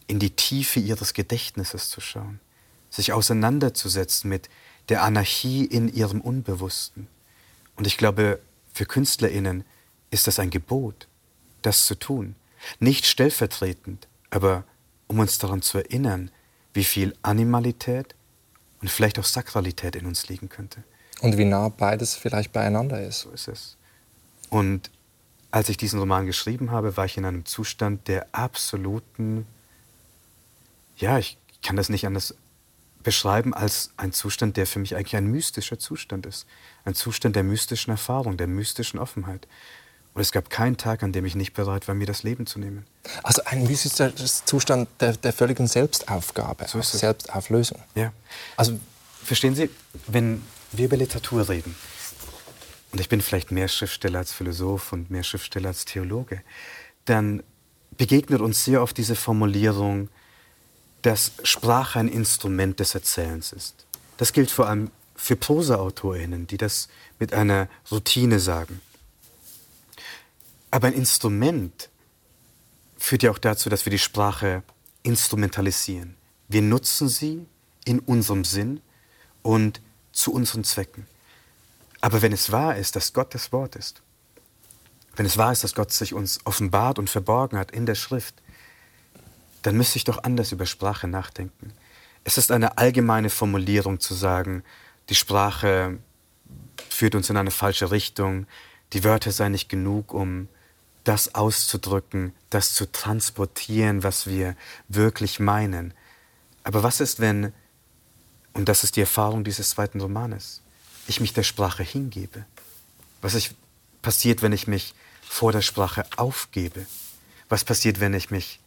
in die Tiefe ihres Gedächtnisses zu schauen sich auseinanderzusetzen mit der Anarchie in ihrem Unbewussten. Und ich glaube, für Künstlerinnen ist das ein Gebot, das zu tun. Nicht stellvertretend, aber um uns daran zu erinnern, wie viel Animalität und vielleicht auch Sakralität in uns liegen könnte. Und wie nah beides vielleicht beieinander ist. So ist es. Und als ich diesen Roman geschrieben habe, war ich in einem Zustand der absoluten, ja, ich kann das nicht anders beschreiben als ein Zustand, der für mich eigentlich ein mystischer Zustand ist. Ein Zustand der mystischen Erfahrung, der mystischen Offenheit. Und es gab keinen Tag, an dem ich nicht bereit war, mir das Leben zu nehmen. Also ein mystischer Zustand der, der völligen Selbstaufgabe, so Selbstauflösung. Ja. Also verstehen Sie, wenn wir über Literatur reden, und ich bin vielleicht mehr Schriftsteller als Philosoph und mehr Schriftsteller als Theologe, dann begegnet uns sehr oft diese Formulierung, dass Sprache ein Instrument des Erzählens ist. Das gilt vor allem für Prosa-AutorInnen, die das mit einer Routine sagen. Aber ein Instrument führt ja auch dazu, dass wir die Sprache instrumentalisieren. Wir nutzen sie in unserem Sinn und zu unseren Zwecken. Aber wenn es wahr ist, dass Gott das Wort ist, wenn es wahr ist, dass Gott sich uns offenbart und verborgen hat in der Schrift, dann müsste ich doch anders über Sprache nachdenken. Es ist eine allgemeine Formulierung zu sagen, die Sprache führt uns in eine falsche Richtung, die Wörter seien nicht genug, um das auszudrücken, das zu transportieren, was wir wirklich meinen. Aber was ist, wenn, und das ist die Erfahrung dieses zweiten Romanes, ich mich der Sprache hingebe? Was ist, passiert, wenn ich mich vor der Sprache aufgebe? Was passiert, wenn ich mich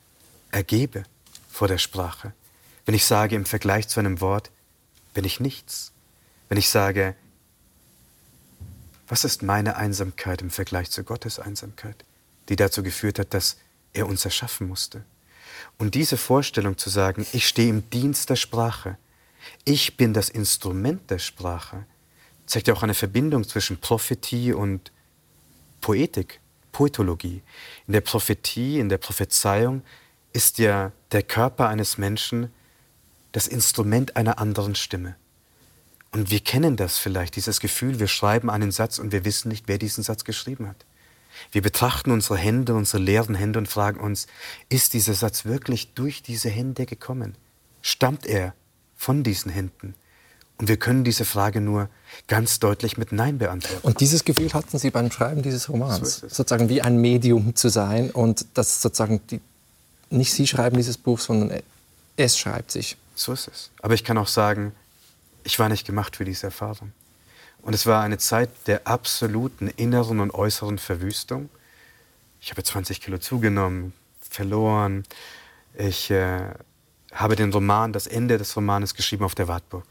ergebe vor der Sprache. Wenn ich sage im Vergleich zu einem Wort, bin ich nichts. Wenn ich sage, was ist meine Einsamkeit im Vergleich zu Gottes Einsamkeit, die dazu geführt hat, dass er uns erschaffen musste. Und diese Vorstellung zu sagen, ich stehe im Dienst der Sprache, ich bin das Instrument der Sprache, zeigt ja auch eine Verbindung zwischen Prophetie und Poetik, Poetologie. In der Prophetie, in der Prophezeiung ist ja der Körper eines Menschen das Instrument einer anderen Stimme. Und wir kennen das vielleicht, dieses Gefühl, wir schreiben einen Satz und wir wissen nicht, wer diesen Satz geschrieben hat. Wir betrachten unsere Hände, unsere leeren Hände und fragen uns, ist dieser Satz wirklich durch diese Hände gekommen? Stammt er von diesen Händen? Und wir können diese Frage nur ganz deutlich mit Nein beantworten. Und dieses Gefühl hatten Sie beim Schreiben dieses Romans, so sozusagen wie ein Medium zu sein und dass sozusagen die, nicht Sie schreiben dieses Buch, sondern es schreibt sich. So ist es. Aber ich kann auch sagen, ich war nicht gemacht für diese Erfahrung. Und es war eine Zeit der absoluten inneren und äußeren Verwüstung. Ich habe 20 Kilo zugenommen, verloren. Ich äh, habe den Roman, das Ende des Romanes geschrieben auf der Wartburg.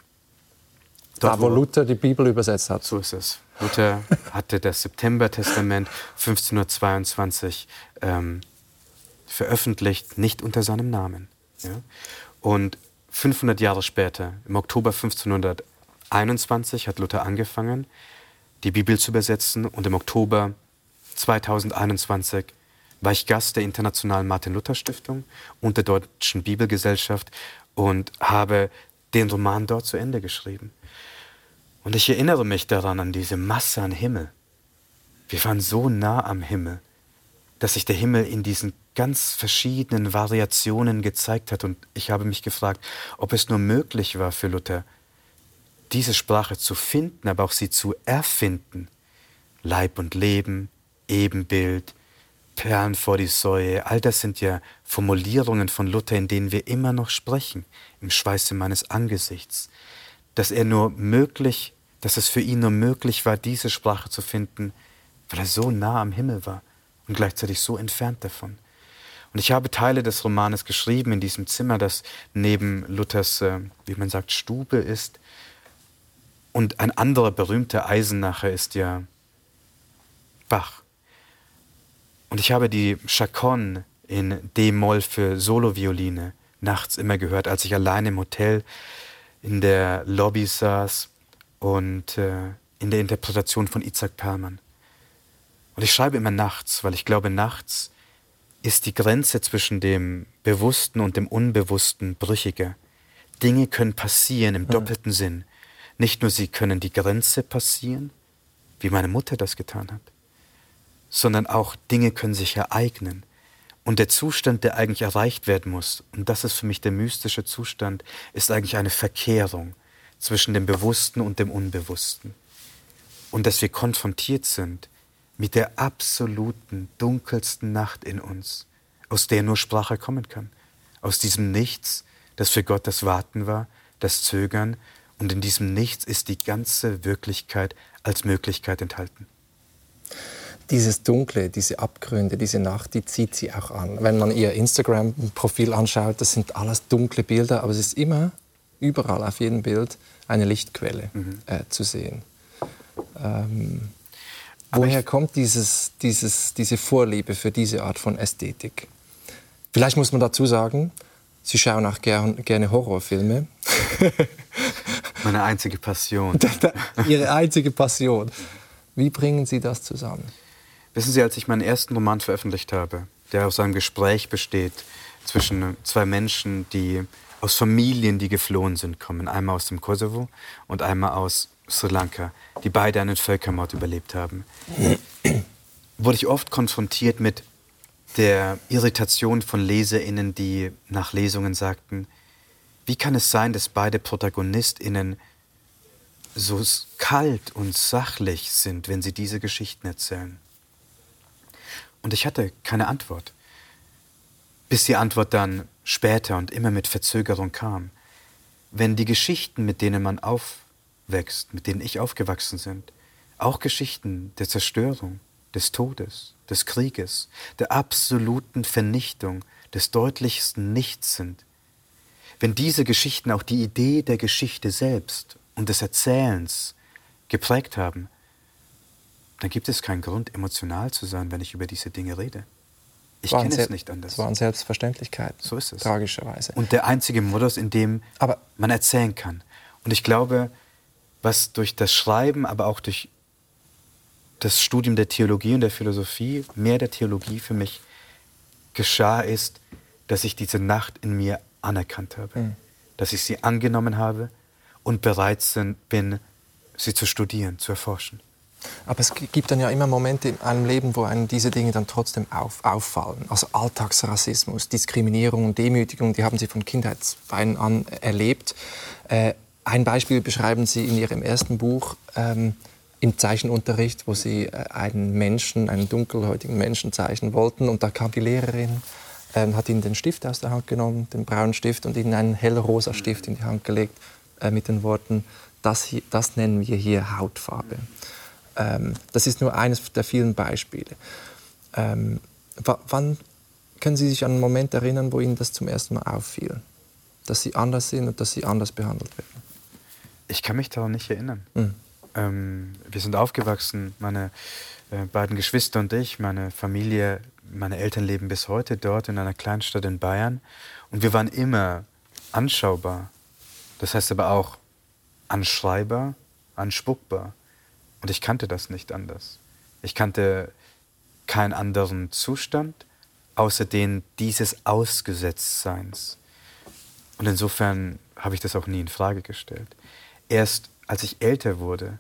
Dort, da, wo, Luther die Bibel übersetzt hat. So ist es. Luther hatte das September-Testament 1522 ähm, veröffentlicht, nicht unter seinem Namen. Ja? Und 500 Jahre später, im Oktober 1521, hat Luther angefangen, die Bibel zu übersetzen. Und im Oktober 2021 war ich Gast der Internationalen Martin-Luther-Stiftung und der Deutschen Bibelgesellschaft und habe den Roman dort zu Ende geschrieben. Und ich erinnere mich daran an diese Masse an Himmel. Wir waren so nah am Himmel, dass sich der Himmel in diesen ganz verschiedenen Variationen gezeigt hat. Und ich habe mich gefragt, ob es nur möglich war für Luther, diese Sprache zu finden, aber auch sie zu erfinden. Leib und Leben, Ebenbild, Perlen vor die Säue, all das sind ja Formulierungen von Luther, in denen wir immer noch sprechen, im Schweiße meines Angesichts. Dass er nur möglich dass es für ihn nur möglich war, diese Sprache zu finden, weil er so nah am Himmel war und gleichzeitig so entfernt davon. Und ich habe Teile des Romanes geschrieben in diesem Zimmer, das neben Luthers, äh, wie man sagt, Stube ist. Und ein anderer berühmter Eisenacher ist ja Bach. Und ich habe die Chaconne in D-Moll für Solovioline nachts immer gehört, als ich allein im Hotel in der Lobby saß und äh, in der Interpretation von Isaac Perlmann. Und ich schreibe immer nachts, weil ich glaube, nachts ist die Grenze zwischen dem Bewussten und dem Unbewussten brüchiger. Dinge können passieren im doppelten. Sinn. Nicht nur sie können die Grenze passieren, wie meine Mutter das getan hat, sondern auch Dinge können sich ereignen. Und der Zustand, der eigentlich erreicht werden muss, und das ist für mich der mystische Zustand, ist eigentlich eine Verkehrung zwischen dem Bewussten und dem Unbewussten. Und dass wir konfrontiert sind mit der absoluten, dunkelsten Nacht in uns, aus der nur Sprache kommen kann. Aus diesem Nichts, das für Gott das Warten war, das Zögern. Und in diesem Nichts ist die ganze Wirklichkeit als Möglichkeit enthalten. Dieses Dunkle, diese Abgründe, diese Nacht, die zieht sie auch an. Wenn man ihr Instagram-Profil anschaut, das sind alles dunkle Bilder, aber es ist immer überall auf jedem Bild eine Lichtquelle mhm. äh, zu sehen. Ähm, woher kommt dieses, dieses, diese Vorliebe für diese Art von Ästhetik? Vielleicht muss man dazu sagen, Sie schauen auch gern, gerne Horrorfilme. Meine einzige Passion. Ihre einzige Passion. Wie bringen Sie das zusammen? Wissen Sie, als ich meinen ersten Roman veröffentlicht habe, der aus einem Gespräch besteht zwischen zwei Menschen, die aus Familien, die geflohen sind, kommen. Einmal aus dem Kosovo und einmal aus Sri Lanka, die beide einen Völkermord überlebt haben. Wurde ich oft konfrontiert mit der Irritation von LeserInnen, die nach Lesungen sagten, wie kann es sein, dass beide ProtagonistInnen so kalt und sachlich sind, wenn sie diese Geschichten erzählen? Und ich hatte keine Antwort. Bis die Antwort dann später und immer mit Verzögerung kam. Wenn die Geschichten, mit denen man aufwächst, mit denen ich aufgewachsen sind, auch Geschichten der Zerstörung, des Todes, des Krieges, der absoluten Vernichtung, des deutlichsten Nichts sind, wenn diese Geschichten auch die Idee der Geschichte selbst und des Erzählens geprägt haben, dann gibt es keinen Grund, emotional zu sein, wenn ich über diese Dinge rede. Ich kenne es nicht anders. Es waren Selbstverständlichkeiten. So ist es. Tragischerweise. Und der einzige Modus, in dem aber man erzählen kann. Und ich glaube, was durch das Schreiben, aber auch durch das Studium der Theologie und der Philosophie, mehr der Theologie für mich geschah, ist, dass ich diese Nacht in mir anerkannt habe. Mhm. Dass ich sie angenommen habe und bereit bin, sie zu studieren, zu erforschen. Aber es gibt dann ja immer Momente in einem Leben, wo einem diese Dinge dann trotzdem auf, auffallen. Also Alltagsrassismus, Diskriminierung und Demütigung, die haben Sie von Kindheitsbeinen an erlebt. Äh, ein Beispiel beschreiben Sie in Ihrem ersten Buch ähm, im Zeichenunterricht, wo Sie äh, einen Menschen, einen dunkelhäutigen Menschen zeichnen wollten. Und da kam die Lehrerin, ähm, hat Ihnen den Stift aus der Hand genommen, den braunen Stift, und Ihnen einen hellrosa Stift in die Hand gelegt äh, mit den Worten, das, hier, das nennen wir hier Hautfarbe. Ähm, das ist nur eines der vielen Beispiele. Ähm, wann können Sie sich an einen Moment erinnern, wo Ihnen das zum ersten Mal auffiel? Dass Sie anders sind und dass Sie anders behandelt werden? Ich kann mich daran nicht erinnern. Mhm. Ähm, wir sind aufgewachsen, meine äh, beiden Geschwister und ich, meine Familie, meine Eltern leben bis heute dort in einer Kleinstadt in Bayern. Und wir waren immer anschaubar. Das heißt aber auch anschreibar, anspuckbar. Und ich kannte das nicht anders. Ich kannte keinen anderen Zustand, außer den dieses Ausgesetztseins. Und insofern habe ich das auch nie in Frage gestellt. Erst als ich älter wurde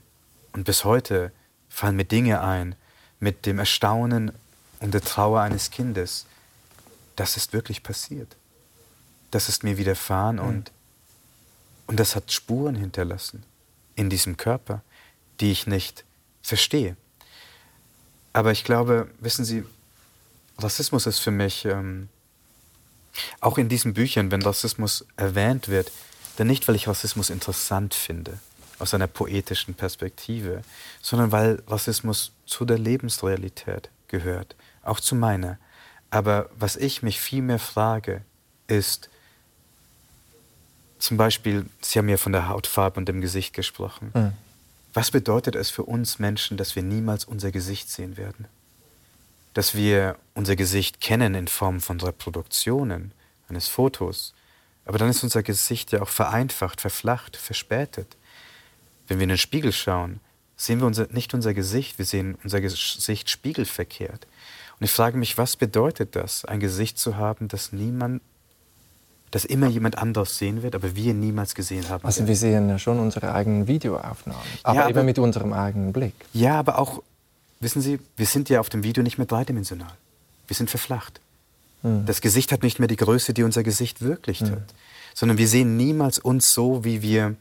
und bis heute fallen mir Dinge ein mit dem Erstaunen und der Trauer eines Kindes. Das ist wirklich passiert. Das ist mir widerfahren mhm. und, und das hat Spuren hinterlassen in diesem Körper, die ich nicht verstehe. Aber ich glaube, wissen Sie, Rassismus ist für mich, ähm, auch in diesen Büchern, wenn Rassismus erwähnt wird, dann nicht, weil ich Rassismus interessant finde, aus einer poetischen Perspektive, sondern weil Rassismus zu der Lebensrealität gehört, auch zu meiner. Aber was ich mich vielmehr frage, ist, zum Beispiel, Sie haben ja von der Hautfarbe und dem Gesicht gesprochen. Mhm. Was bedeutet es für uns Menschen, dass wir niemals unser Gesicht sehen werden? Dass wir unser Gesicht kennen in Form von Reproduktionen, eines Fotos, aber dann ist unser Gesicht ja auch vereinfacht, verflacht, verspätet. Wenn wir in den Spiegel schauen, sehen wir unser, nicht unser Gesicht, wir sehen unser Gesicht spiegelverkehrt. Und ich frage mich, was bedeutet das, ein Gesicht zu haben, das niemand, das immer jemand anderes sehen wird, aber wir niemals gesehen haben. Also wir sehen ja schon unsere eigenen Videoaufnahmen, aber, ja, aber immer mit unserem eigenen Blick. Ja, aber auch, wissen Sie, wir sind ja auf dem Video nicht mehr dreidimensional. Wir sind verflacht. Hm. Das Gesicht hat nicht mehr die Größe, die unser Gesicht wirklich hm. hat, sondern wir sehen niemals uns so, wie wir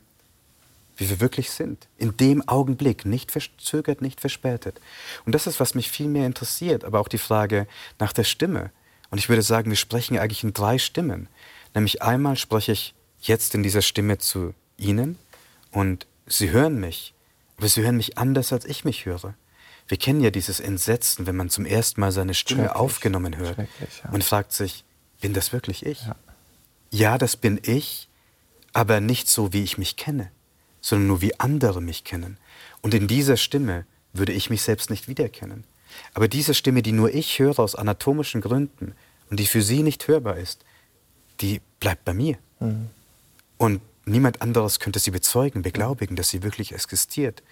wie wir wirklich sind. In dem Augenblick, nicht verzögert, nicht verspätet. Und das ist, was mich viel mehr interessiert, aber auch die Frage nach der Stimme. Und ich würde sagen, wir sprechen eigentlich in drei Stimmen. Nämlich einmal spreche ich jetzt in dieser Stimme zu Ihnen und Sie hören mich, aber Sie hören mich anders, als ich mich höre. Wir kennen ja dieses Entsetzen, wenn man zum ersten Mal seine Stimme aufgenommen hört. Ja. Man fragt sich, bin das wirklich ich? Ja. ja, das bin ich, aber nicht so, wie ich mich kenne sondern nur wie andere mich kennen. Und in dieser Stimme würde ich mich selbst nicht wiedererkennen. Aber diese Stimme, die nur ich höre aus anatomischen Gründen und die für sie nicht hörbar ist, die bleibt bei mir. Mhm. Und niemand anderes könnte sie bezeugen, beglaubigen, dass sie wirklich existiert.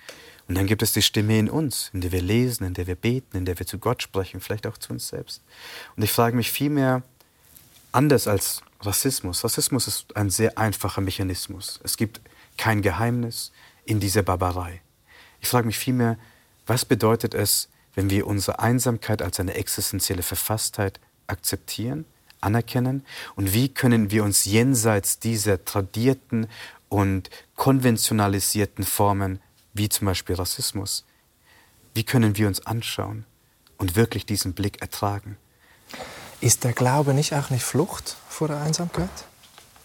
Und dann gibt es die Stimme in uns, in der wir lesen, in der wir beten, in der wir zu Gott sprechen, vielleicht auch zu uns selbst. Und ich frage mich vielmehr, anders als Rassismus. Rassismus ist ein sehr einfacher Mechanismus. Es gibt kein Geheimnis in dieser Barbarei. Ich frage mich vielmehr, was bedeutet es, wenn wir unsere Einsamkeit als eine existenzielle Verfasstheit akzeptieren, anerkennen und wie können wir uns jenseits dieser tradierten und konventionalisierten Formen, wie zum Beispiel Rassismus, wie können wir uns anschauen und wirklich diesen Blick ertragen? Ist der Glaube nicht auch nicht Flucht vor der Einsamkeit?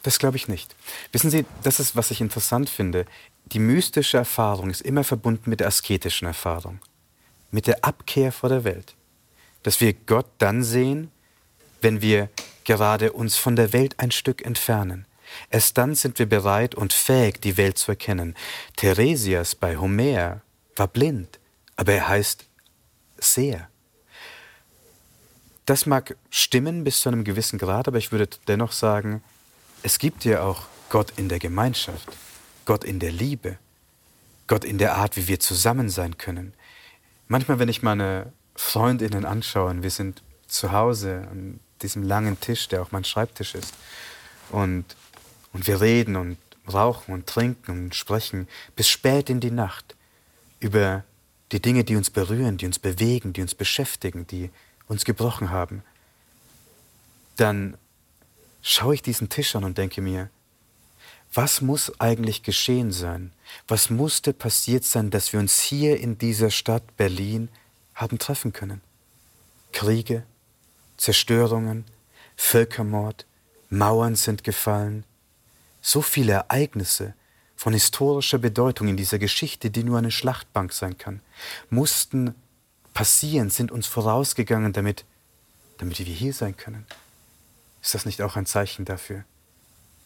Das glaube ich nicht. Wissen Sie, das ist, was ich interessant finde. Die mystische Erfahrung ist immer verbunden mit der asketischen Erfahrung, mit der Abkehr vor der Welt. Dass wir Gott dann sehen, wenn wir gerade uns von der Welt ein Stück entfernen. Erst dann sind wir bereit und fähig, die Welt zu erkennen. Theresias bei Homer war blind, aber er heißt sehr. Das mag stimmen bis zu einem gewissen Grad, aber ich würde dennoch sagen, es gibt ja auch Gott in der Gemeinschaft, Gott in der Liebe, Gott in der Art, wie wir zusammen sein können. Manchmal, wenn ich meine Freundinnen anschaue, und wir sind zu Hause an diesem langen Tisch, der auch mein Schreibtisch ist, und, und wir reden und rauchen und trinken und sprechen bis spät in die Nacht über die Dinge, die uns berühren, die uns bewegen, die uns beschäftigen, die uns gebrochen haben, dann schaue ich diesen Tisch an und denke mir, was muss eigentlich geschehen sein? Was musste passiert sein, dass wir uns hier in dieser Stadt Berlin haben treffen können? Kriege, Zerstörungen, Völkermord, Mauern sind gefallen. So viele Ereignisse von historischer Bedeutung in dieser Geschichte, die nur eine Schlachtbank sein kann, mussten passieren, sind uns vorausgegangen, damit, damit wir hier sein können. Ist das nicht auch ein Zeichen dafür,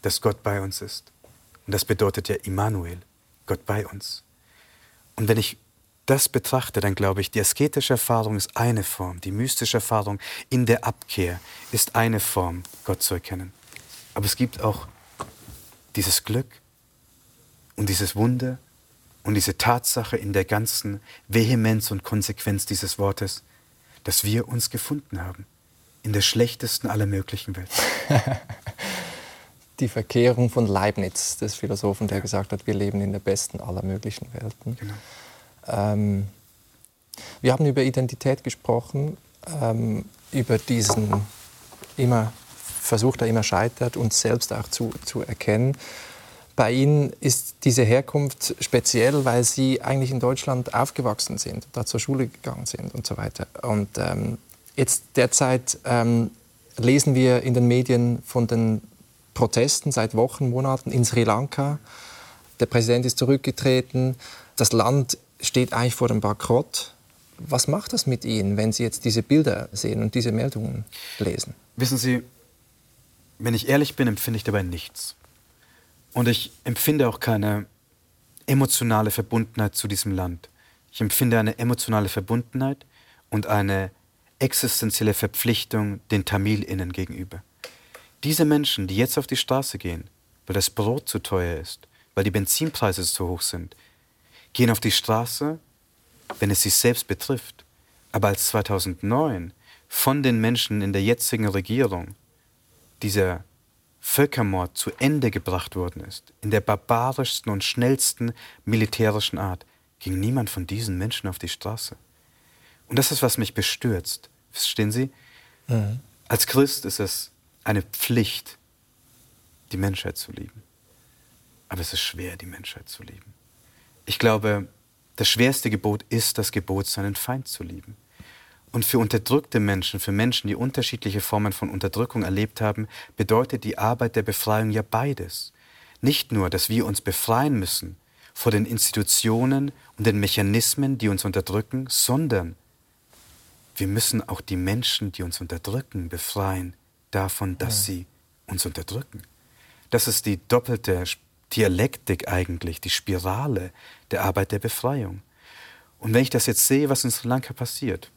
dass Gott bei uns ist? Und das bedeutet ja Immanuel, Gott bei uns. Und wenn ich das betrachte, dann glaube ich, die asketische Erfahrung ist eine Form, die mystische Erfahrung in der Abkehr ist eine Form, Gott zu erkennen. Aber es gibt auch dieses Glück und dieses Wunder und diese Tatsache in der ganzen Vehemenz und Konsequenz dieses Wortes, dass wir uns gefunden haben in der schlechtesten aller möglichen Welten. die Verkehrung von Leibniz, des Philosophen, der gesagt hat, wir leben in der besten aller möglichen Welten. Genau. Ähm, wir haben über Identität gesprochen, ähm, über diesen immer Versuch, der immer scheitert, uns selbst auch zu, zu erkennen. Bei Ihnen ist diese Herkunft speziell, weil Sie eigentlich in Deutschland aufgewachsen sind, da zur Schule gegangen sind und so weiter. Und ähm, jetzt derzeit ähm, lesen wir in den Medien von den Protesten seit Wochen, Monaten in Sri Lanka. Der Präsident ist zurückgetreten. Das Land steht eigentlich vor dem Bankrott. Was macht das mit Ihnen, wenn Sie jetzt diese Bilder sehen und diese Meldungen lesen? Wissen Sie, wenn ich ehrlich bin, empfinde ich dabei nichts. Und ich empfinde auch keine emotionale Verbundenheit zu diesem Land. Ich empfinde eine emotionale Verbundenheit und eine existenzielle Verpflichtung den TamilInnen gegenüber. Diese Menschen, die jetzt auf die Straße gehen, weil das Brot zu teuer ist, weil die Benzinpreise zu hoch sind, gehen auf die Straße, wenn es sich selbst betrifft. Aber als 2009 von den Menschen in der jetzigen Regierung dieser Völkermord zu Ende gebracht worden ist, in der barbarischsten und schnellsten militärischen Art, ging niemand von diesen Menschen auf die Straße. Und das ist, was mich bestürzt. Verstehen Sie? Mhm. Als Christ ist es eine Pflicht, die Menschheit zu lieben. Aber es ist schwer, die Menschheit zu lieben. Ich glaube, das schwerste Gebot ist das Gebot, seinen Feind zu lieben. Und für unterdrückte Menschen, für Menschen, die unterschiedliche Formen von Unterdrückung erlebt haben, bedeutet die Arbeit der Befreiung ja beides. Nicht nur, dass wir uns befreien müssen vor den Institutionen und den Mechanismen, die uns unterdrücken, sondern wir müssen auch die Menschen, die uns unterdrücken, befreien davon, dass ja. sie uns unterdrücken. Das ist die doppelte Dialektik eigentlich, die Spirale der Arbeit der Befreiung. Und wenn ich das jetzt sehe, was in Sri Lanka passiert,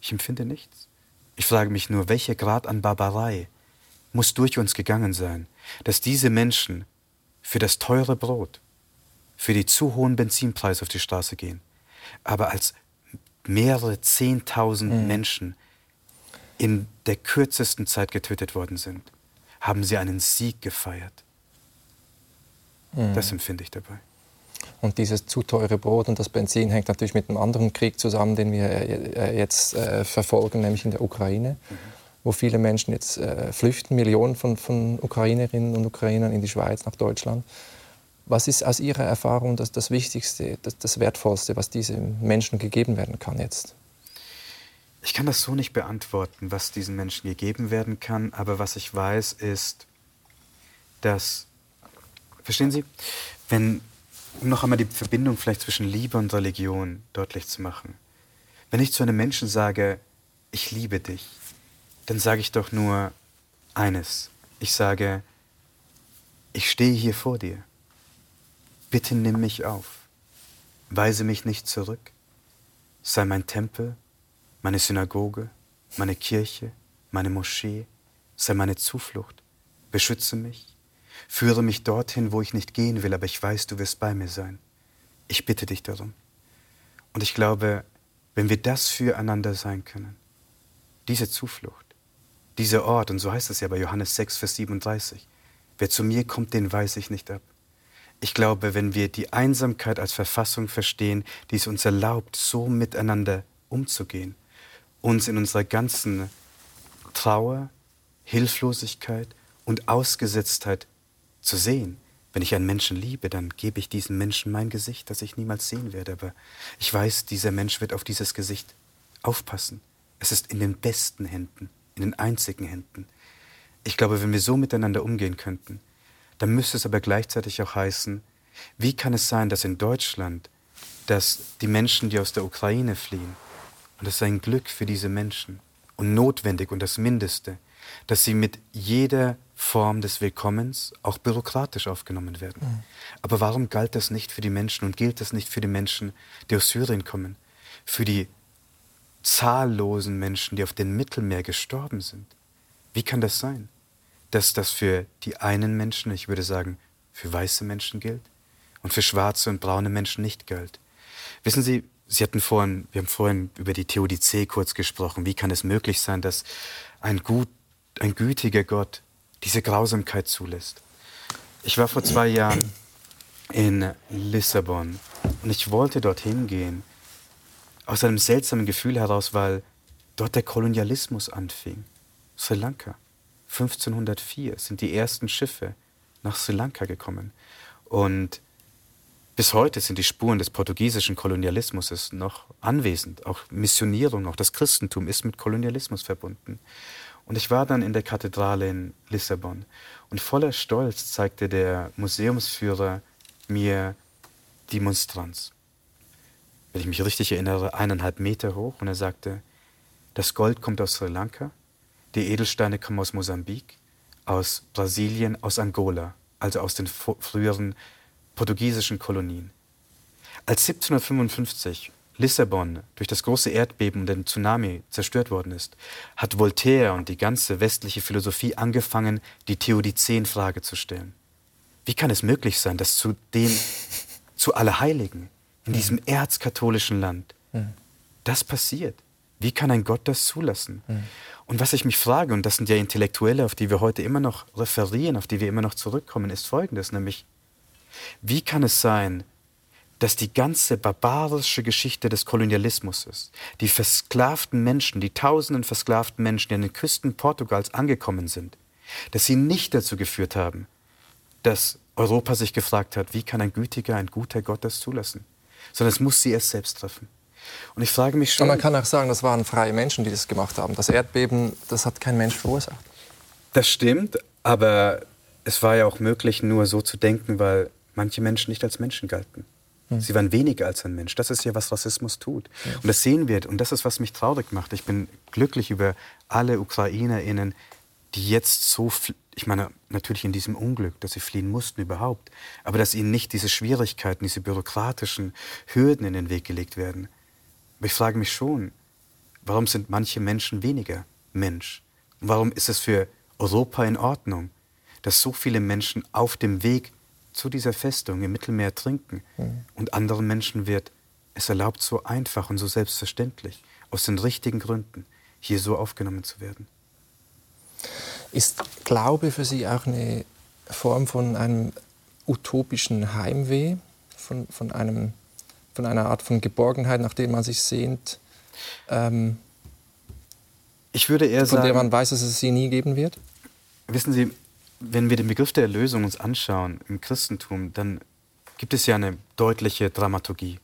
ich empfinde nichts. Ich frage mich nur, welcher Grad an Barbarei muss durch uns gegangen sein, dass diese Menschen für das teure Brot, für die zu hohen Benzinpreise auf die Straße gehen, aber als mehrere Zehntausend mhm. Menschen in der kürzesten Zeit getötet worden sind, haben sie einen Sieg gefeiert. Mhm. Das empfinde ich dabei. Und dieses zu teure Brot und das Benzin hängt natürlich mit einem anderen Krieg zusammen, den wir äh, jetzt äh, verfolgen, nämlich in der Ukraine, mhm. wo viele Menschen jetzt äh, flüchten, Millionen von, von, Ukrainerinnen und Ukrainern in die Schweiz, nach Deutschland. Was ist aus Ihrer Erfahrung das, das Wichtigste, das, das Wertvollste, was diesen Menschen gegeben werden kann jetzt? Ich kann das so nicht beantworten, was diesen Menschen gegeben werden kann, aber was ich weiß ist, dass, verstehen Sie, wenn, um noch einmal die Verbindung vielleicht zwischen Liebe und Religion deutlich zu machen, wenn ich zu einem Menschen sage, ich liebe dich, dann sage ich doch nur eines. Ich sage, ich stehe hier vor dir. Bitte nimm mich auf. Weise mich nicht zurück. Sei mein Tempel meine Synagoge, meine Kirche, meine Moschee, sei meine Zuflucht, beschütze mich, führe mich dorthin, wo ich nicht gehen will, aber ich weiß, du wirst bei mir sein. Ich bitte dich darum. Und ich glaube, wenn wir das füreinander sein können, diese Zuflucht, dieser Ort, und so heißt es ja bei Johannes 6, Vers 37, wer zu mir kommt, den weiß ich nicht ab. Ich glaube, wenn wir die Einsamkeit als Verfassung verstehen, die es uns erlaubt, so miteinander umzugehen, uns in unserer ganzen Trauer, Hilflosigkeit und Ausgesetztheit zu sehen. Wenn ich einen Menschen liebe, dann gebe ich diesem Menschen mein Gesicht, das ich niemals sehen werde. Aber ich weiß, dieser Mensch wird auf dieses Gesicht aufpassen. Es ist in den besten Händen, in den einzigen Händen. Ich glaube, wenn wir so miteinander umgehen könnten, dann müsste es aber gleichzeitig auch heißen, wie kann es sein, dass in Deutschland, dass die Menschen, die aus der Ukraine fliehen, und es ist ein Glück für diese Menschen und notwendig und das Mindeste, dass sie mit jeder Form des Willkommens auch bürokratisch aufgenommen werden. Mhm. Aber warum galt das nicht für die Menschen und gilt das nicht für die Menschen, die aus Syrien kommen? Für die zahllosen Menschen, die auf dem Mittelmeer gestorben sind? Wie kann das sein, dass das für die einen Menschen, ich würde sagen, für weiße Menschen gilt und für schwarze und braune Menschen nicht gilt? Wissen Sie, Sie hatten vorhin, wir haben vorhin über die Theodizee kurz gesprochen. Wie kann es möglich sein, dass ein, gut, ein gütiger Gott diese Grausamkeit zulässt? Ich war vor zwei Jahren in Lissabon und ich wollte dorthin gehen aus einem seltsamen Gefühl heraus, weil dort der Kolonialismus anfing. Sri Lanka. 1504 sind die ersten Schiffe nach Sri Lanka gekommen. Und bis heute sind die Spuren des portugiesischen Kolonialismus noch anwesend. Auch Missionierung, auch das Christentum ist mit Kolonialismus verbunden. Und ich war dann in der Kathedrale in Lissabon und voller Stolz zeigte der Museumsführer mir die Monstranz. Wenn ich mich richtig erinnere, eineinhalb Meter hoch und er sagte, das Gold kommt aus Sri Lanka, die Edelsteine kommen aus Mosambik, aus Brasilien, aus Angola, also aus den früheren portugiesischen Kolonien. Als 1755 Lissabon durch das große Erdbeben und den Tsunami zerstört worden ist, hat Voltaire und die ganze westliche Philosophie angefangen, die Theodizee in Frage zu stellen. Wie kann es möglich sein, dass zu dem, zu Allerheiligen, in diesem erzkatholischen Land, das passiert? Wie kann ein Gott das zulassen? Und was ich mich frage, und das sind ja Intellektuelle, auf die wir heute immer noch referieren, auf die wir immer noch zurückkommen, ist folgendes, nämlich, wie kann es sein, dass die ganze barbarische Geschichte des Kolonialismus ist, die versklavten Menschen, die tausenden versklavten Menschen, die an den Küsten Portugals angekommen sind, dass sie nicht dazu geführt haben, dass Europa sich gefragt hat, wie kann ein gütiger, ein guter Gott das zulassen, sondern es muss sie erst selbst treffen. Und ich frage mich schon. Und man kann auch sagen, das waren freie Menschen, die das gemacht haben. Das Erdbeben, das hat kein Mensch verursacht. Das stimmt, aber es war ja auch möglich, nur so zu denken, weil manche Menschen nicht als Menschen galten. Hm. Sie waren weniger als ein Mensch. Das ist ja, was Rassismus tut. Ja. Und das sehen wir. Und das ist, was mich traurig macht. Ich bin glücklich über alle UkrainerInnen, die jetzt so, ich meine, natürlich in diesem Unglück, dass sie fliehen mussten überhaupt, aber dass ihnen nicht diese Schwierigkeiten, diese bürokratischen Hürden in den Weg gelegt werden. Aber ich frage mich schon, warum sind manche Menschen weniger Mensch? Und warum ist es für Europa in Ordnung, dass so viele Menschen auf dem Weg zu dieser Festung im Mittelmeer trinken. Mhm. Und anderen Menschen wird es erlaubt, so einfach und so selbstverständlich, aus den richtigen Gründen, hier so aufgenommen zu werden. Ist Glaube für Sie auch eine Form von einem utopischen Heimweh, von, von, einem, von einer Art von Geborgenheit, nach der man sich sehnt? Ähm, ich würde eher von sagen, der man weiß, dass es sie nie geben wird? Wissen Sie, wenn wir den Begriff der Erlösung uns anschauen im Christentum, dann gibt es ja eine deutliche Dramaturgie.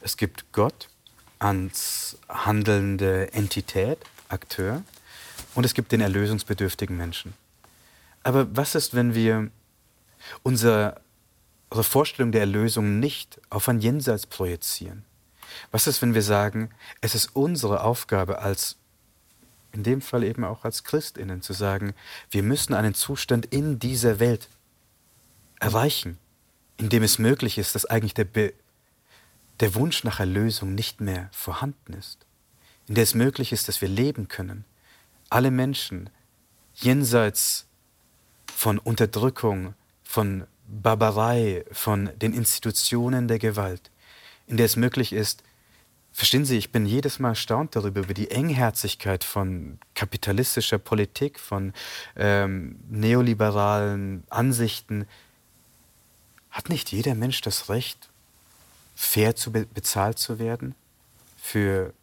Es gibt Gott als handelnde Entität, Akteur, und es gibt den erlösungsbedürftigen Menschen. Aber was ist, wenn wir unsere Vorstellung der Erlösung nicht auf ein Jenseits projizieren? Was ist, wenn wir sagen, es ist unsere Aufgabe als in dem Fall eben auch als Christinnen zu sagen, wir müssen einen Zustand in dieser Welt erreichen, in dem es möglich ist, dass eigentlich der, Be der Wunsch nach Erlösung nicht mehr vorhanden ist, in der es möglich ist, dass wir leben können. Alle Menschen jenseits von Unterdrückung, von Barbarei, von den Institutionen der Gewalt, in der es möglich ist, Verstehen Sie, ich bin jedes Mal erstaunt darüber, über die Engherzigkeit von kapitalistischer Politik, von ähm, neoliberalen Ansichten. Hat nicht jeder Mensch das Recht, fair zu be bezahlt zu werden für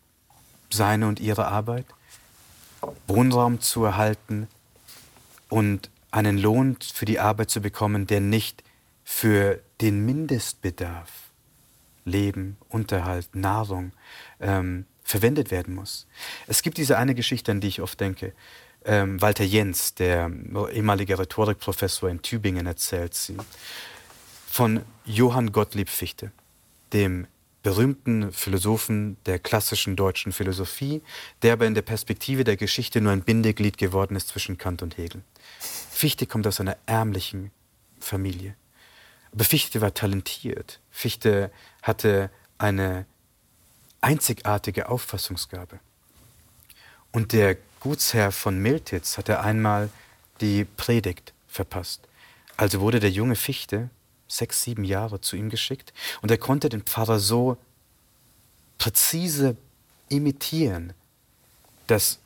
seine und ihre Arbeit, Wohnraum zu erhalten und einen Lohn für die Arbeit zu bekommen, der nicht für den Mindestbedarf, Leben, Unterhalt, Nahrung, ähm, verwendet werden muss. Es gibt diese eine Geschichte, an die ich oft denke. Ähm, Walter Jens, der ehemalige Rhetorikprofessor in Tübingen, erzählt sie von Johann Gottlieb Fichte, dem berühmten Philosophen der klassischen deutschen Philosophie, der aber in der Perspektive der Geschichte nur ein Bindeglied geworden ist zwischen Kant und Hegel. Fichte kommt aus einer ärmlichen Familie. Aber Fichte war talentiert. Fichte hatte eine einzigartige Auffassungsgabe. Und der Gutsherr von Miltitz hatte einmal die Predigt verpasst. Also wurde der junge Fichte sechs, sieben Jahre zu ihm geschickt und er konnte den Pfarrer so präzise imitieren, dass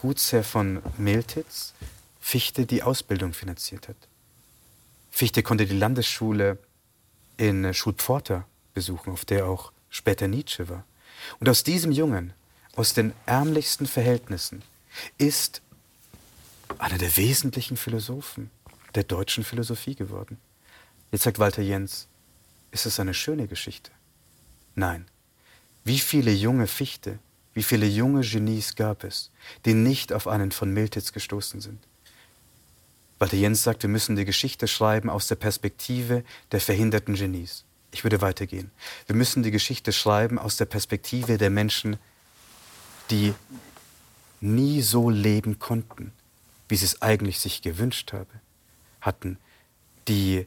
Gutsherr von Miltitz Fichte die Ausbildung finanziert hat. Fichte konnte die Landesschule in Schulpforta besuchen, auf der auch später Nietzsche war. Und aus diesem Jungen, aus den ärmlichsten Verhältnissen, ist einer der wesentlichen Philosophen der deutschen Philosophie geworden. Jetzt sagt Walter Jens, ist es eine schöne Geschichte? Nein. Wie viele junge Fichte, wie viele junge Genies gab es, die nicht auf einen von Miltitz gestoßen sind? Walter Jens sagt, wir müssen die Geschichte schreiben aus der Perspektive der verhinderten Genies. Ich würde weitergehen. Wir müssen die Geschichte schreiben aus der Perspektive der Menschen, die nie so leben konnten, wie sie es eigentlich sich gewünscht habe, hatten, die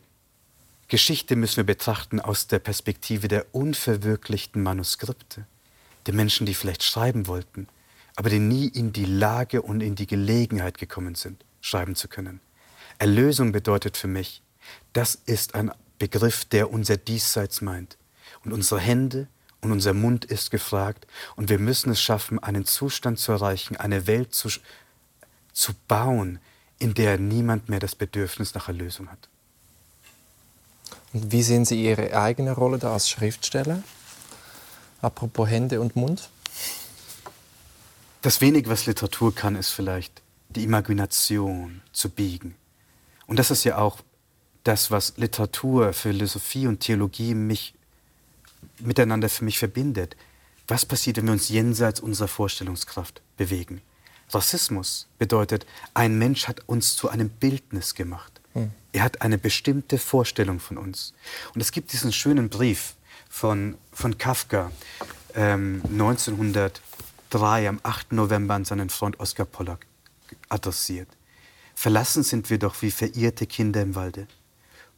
Geschichte müssen wir betrachten aus der Perspektive der unverwirklichten Manuskripte, der Menschen, die vielleicht schreiben wollten, aber die nie in die Lage und in die Gelegenheit gekommen sind, schreiben zu können. Erlösung bedeutet für mich, das ist ein Begriff, der unser Diesseits meint. Und unsere Hände und unser Mund ist gefragt und wir müssen es schaffen, einen Zustand zu erreichen, eine Welt zu, zu bauen, in der niemand mehr das Bedürfnis nach Erlösung hat. Wie sehen Sie Ihre eigene Rolle da als Schriftsteller? Apropos Hände und Mund? Das wenig, was Literatur kann, ist vielleicht die Imagination zu biegen. Und das ist ja auch das, was Literatur, Philosophie und Theologie mich miteinander für mich verbindet. Was passiert, wenn wir uns jenseits unserer Vorstellungskraft bewegen? Rassismus bedeutet, ein Mensch hat uns zu einem Bildnis gemacht. Er hat eine bestimmte Vorstellung von uns. Und es gibt diesen schönen Brief von, von Kafka, ähm, 1903, am 8. November an seinen Freund Oskar Pollack adressiert. Verlassen sind wir doch wie verirrte Kinder im Walde.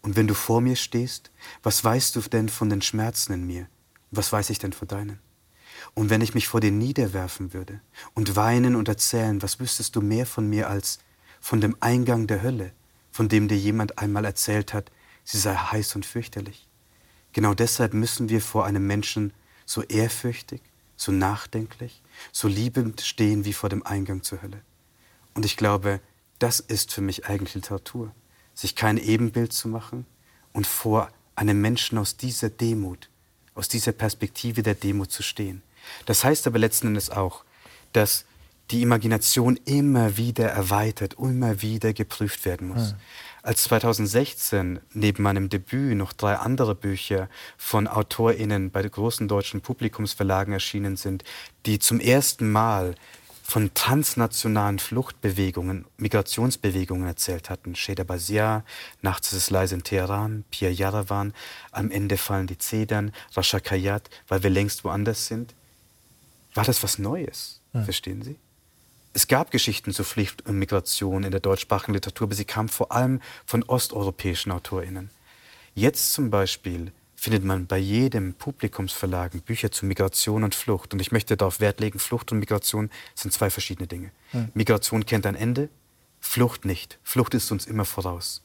Und wenn du vor mir stehst, was weißt du denn von den Schmerzen in mir? Was weiß ich denn von deinen? Und wenn ich mich vor dir niederwerfen würde und weinen und erzählen, was wüsstest du mehr von mir als von dem Eingang der Hölle, von dem dir jemand einmal erzählt hat, sie sei heiß und fürchterlich. Genau deshalb müssen wir vor einem Menschen so ehrfürchtig, so nachdenklich, so liebend stehen wie vor dem Eingang zur Hölle. Und ich glaube, das ist für mich eigentlich Literatur, sich kein Ebenbild zu machen und vor einem Menschen aus dieser Demut, aus dieser Perspektive der Demut zu stehen. Das heißt aber letzten Endes auch, dass die Imagination immer wieder erweitert, immer wieder geprüft werden muss. Ja. Als 2016 neben meinem Debüt noch drei andere Bücher von AutorInnen bei großen deutschen Publikumsverlagen erschienen sind, die zum ersten Mal von transnationalen Fluchtbewegungen, Migrationsbewegungen erzählt hatten. Sheda Bazia, Nachts ist es leise in Teheran, Pierre Yaravan, Am Ende fallen die Zedern, Rasha Kayat, weil wir längst woanders sind. War das was Neues? Ja. Verstehen Sie? Es gab Geschichten zu Pflicht und Migration in der deutschsprachigen Literatur, aber sie kamen vor allem von osteuropäischen AutorInnen. Jetzt zum Beispiel findet man bei jedem Publikumsverlag Bücher zu Migration und Flucht. Und ich möchte darauf Wert legen, Flucht und Migration sind zwei verschiedene Dinge. Hm. Migration kennt ein Ende, Flucht nicht. Flucht ist uns immer voraus.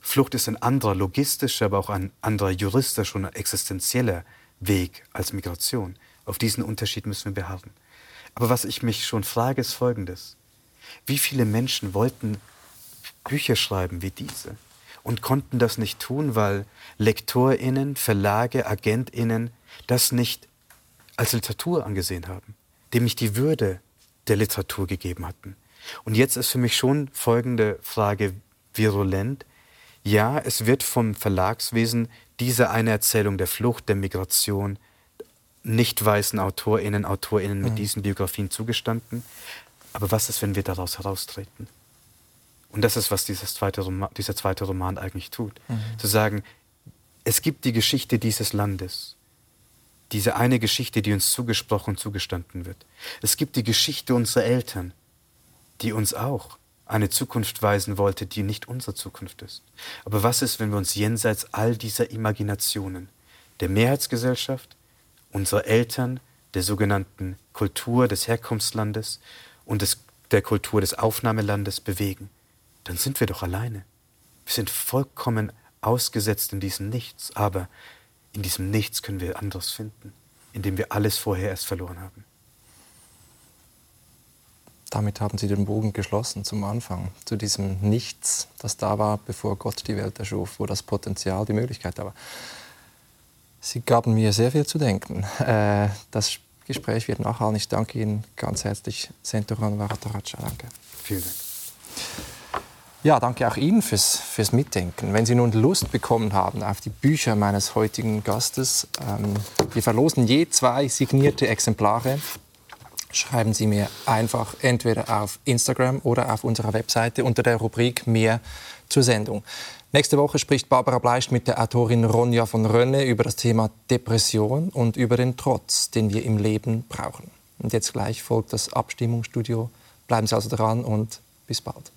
Flucht ist ein anderer logistischer, aber auch ein anderer juristischer und existenzieller Weg als Migration. Auf diesen Unterschied müssen wir beharren. Aber was ich mich schon frage, ist Folgendes. Wie viele Menschen wollten Bücher schreiben wie diese und konnten das nicht tun, weil Lektorinnen, Verlage, Agentinnen das nicht als Literatur angesehen haben, dem nicht die Würde der Literatur gegeben hatten. Und jetzt ist für mich schon folgende Frage virulent. Ja, es wird vom Verlagswesen diese eine Erzählung der Flucht, der Migration, nicht weißen AutorInnen, AutorInnen mit mhm. diesen Biografien zugestanden. Aber was ist, wenn wir daraus heraustreten? Und das ist, was dieses zweite Roman, dieser zweite Roman eigentlich tut. Mhm. Zu sagen, es gibt die Geschichte dieses Landes. Diese eine Geschichte, die uns zugesprochen zugestanden wird. Es gibt die Geschichte unserer Eltern, die uns auch eine Zukunft weisen wollte, die nicht unsere Zukunft ist. Aber was ist, wenn wir uns jenseits all dieser Imaginationen, der Mehrheitsgesellschaft, unserer Eltern, der sogenannten Kultur des Herkunftslandes und des, der Kultur des Aufnahmelandes bewegen? Dann sind wir doch alleine. Wir sind vollkommen ausgesetzt in diesem Nichts, aber in diesem Nichts können wir anderes finden, indem wir alles vorher erst verloren haben. Damit haben Sie den Bogen geschlossen zum Anfang, zu diesem Nichts, das da war, bevor Gott die Welt erschuf, wo das Potenzial, die Möglichkeit da war. Sie gaben mir sehr viel zu denken. Äh, das Gespräch wird nachhalten. Ich danke Ihnen ganz herzlich, Sentoran Varataracha. Danke. Vielen Dank. Ja, danke auch Ihnen fürs, fürs Mitdenken. Wenn Sie nun Lust bekommen haben auf die Bücher meines heutigen Gastes, ähm, wir verlosen je zwei signierte Exemplare. Schreiben Sie mir einfach entweder auf Instagram oder auf unserer Webseite unter der Rubrik Mehr zur Sendung. Nächste Woche spricht Barbara Bleist mit der Autorin Ronja von Rönne über das Thema Depression und über den Trotz, den wir im Leben brauchen. Und jetzt gleich folgt das Abstimmungsstudio. Bleiben Sie also dran und bis bald.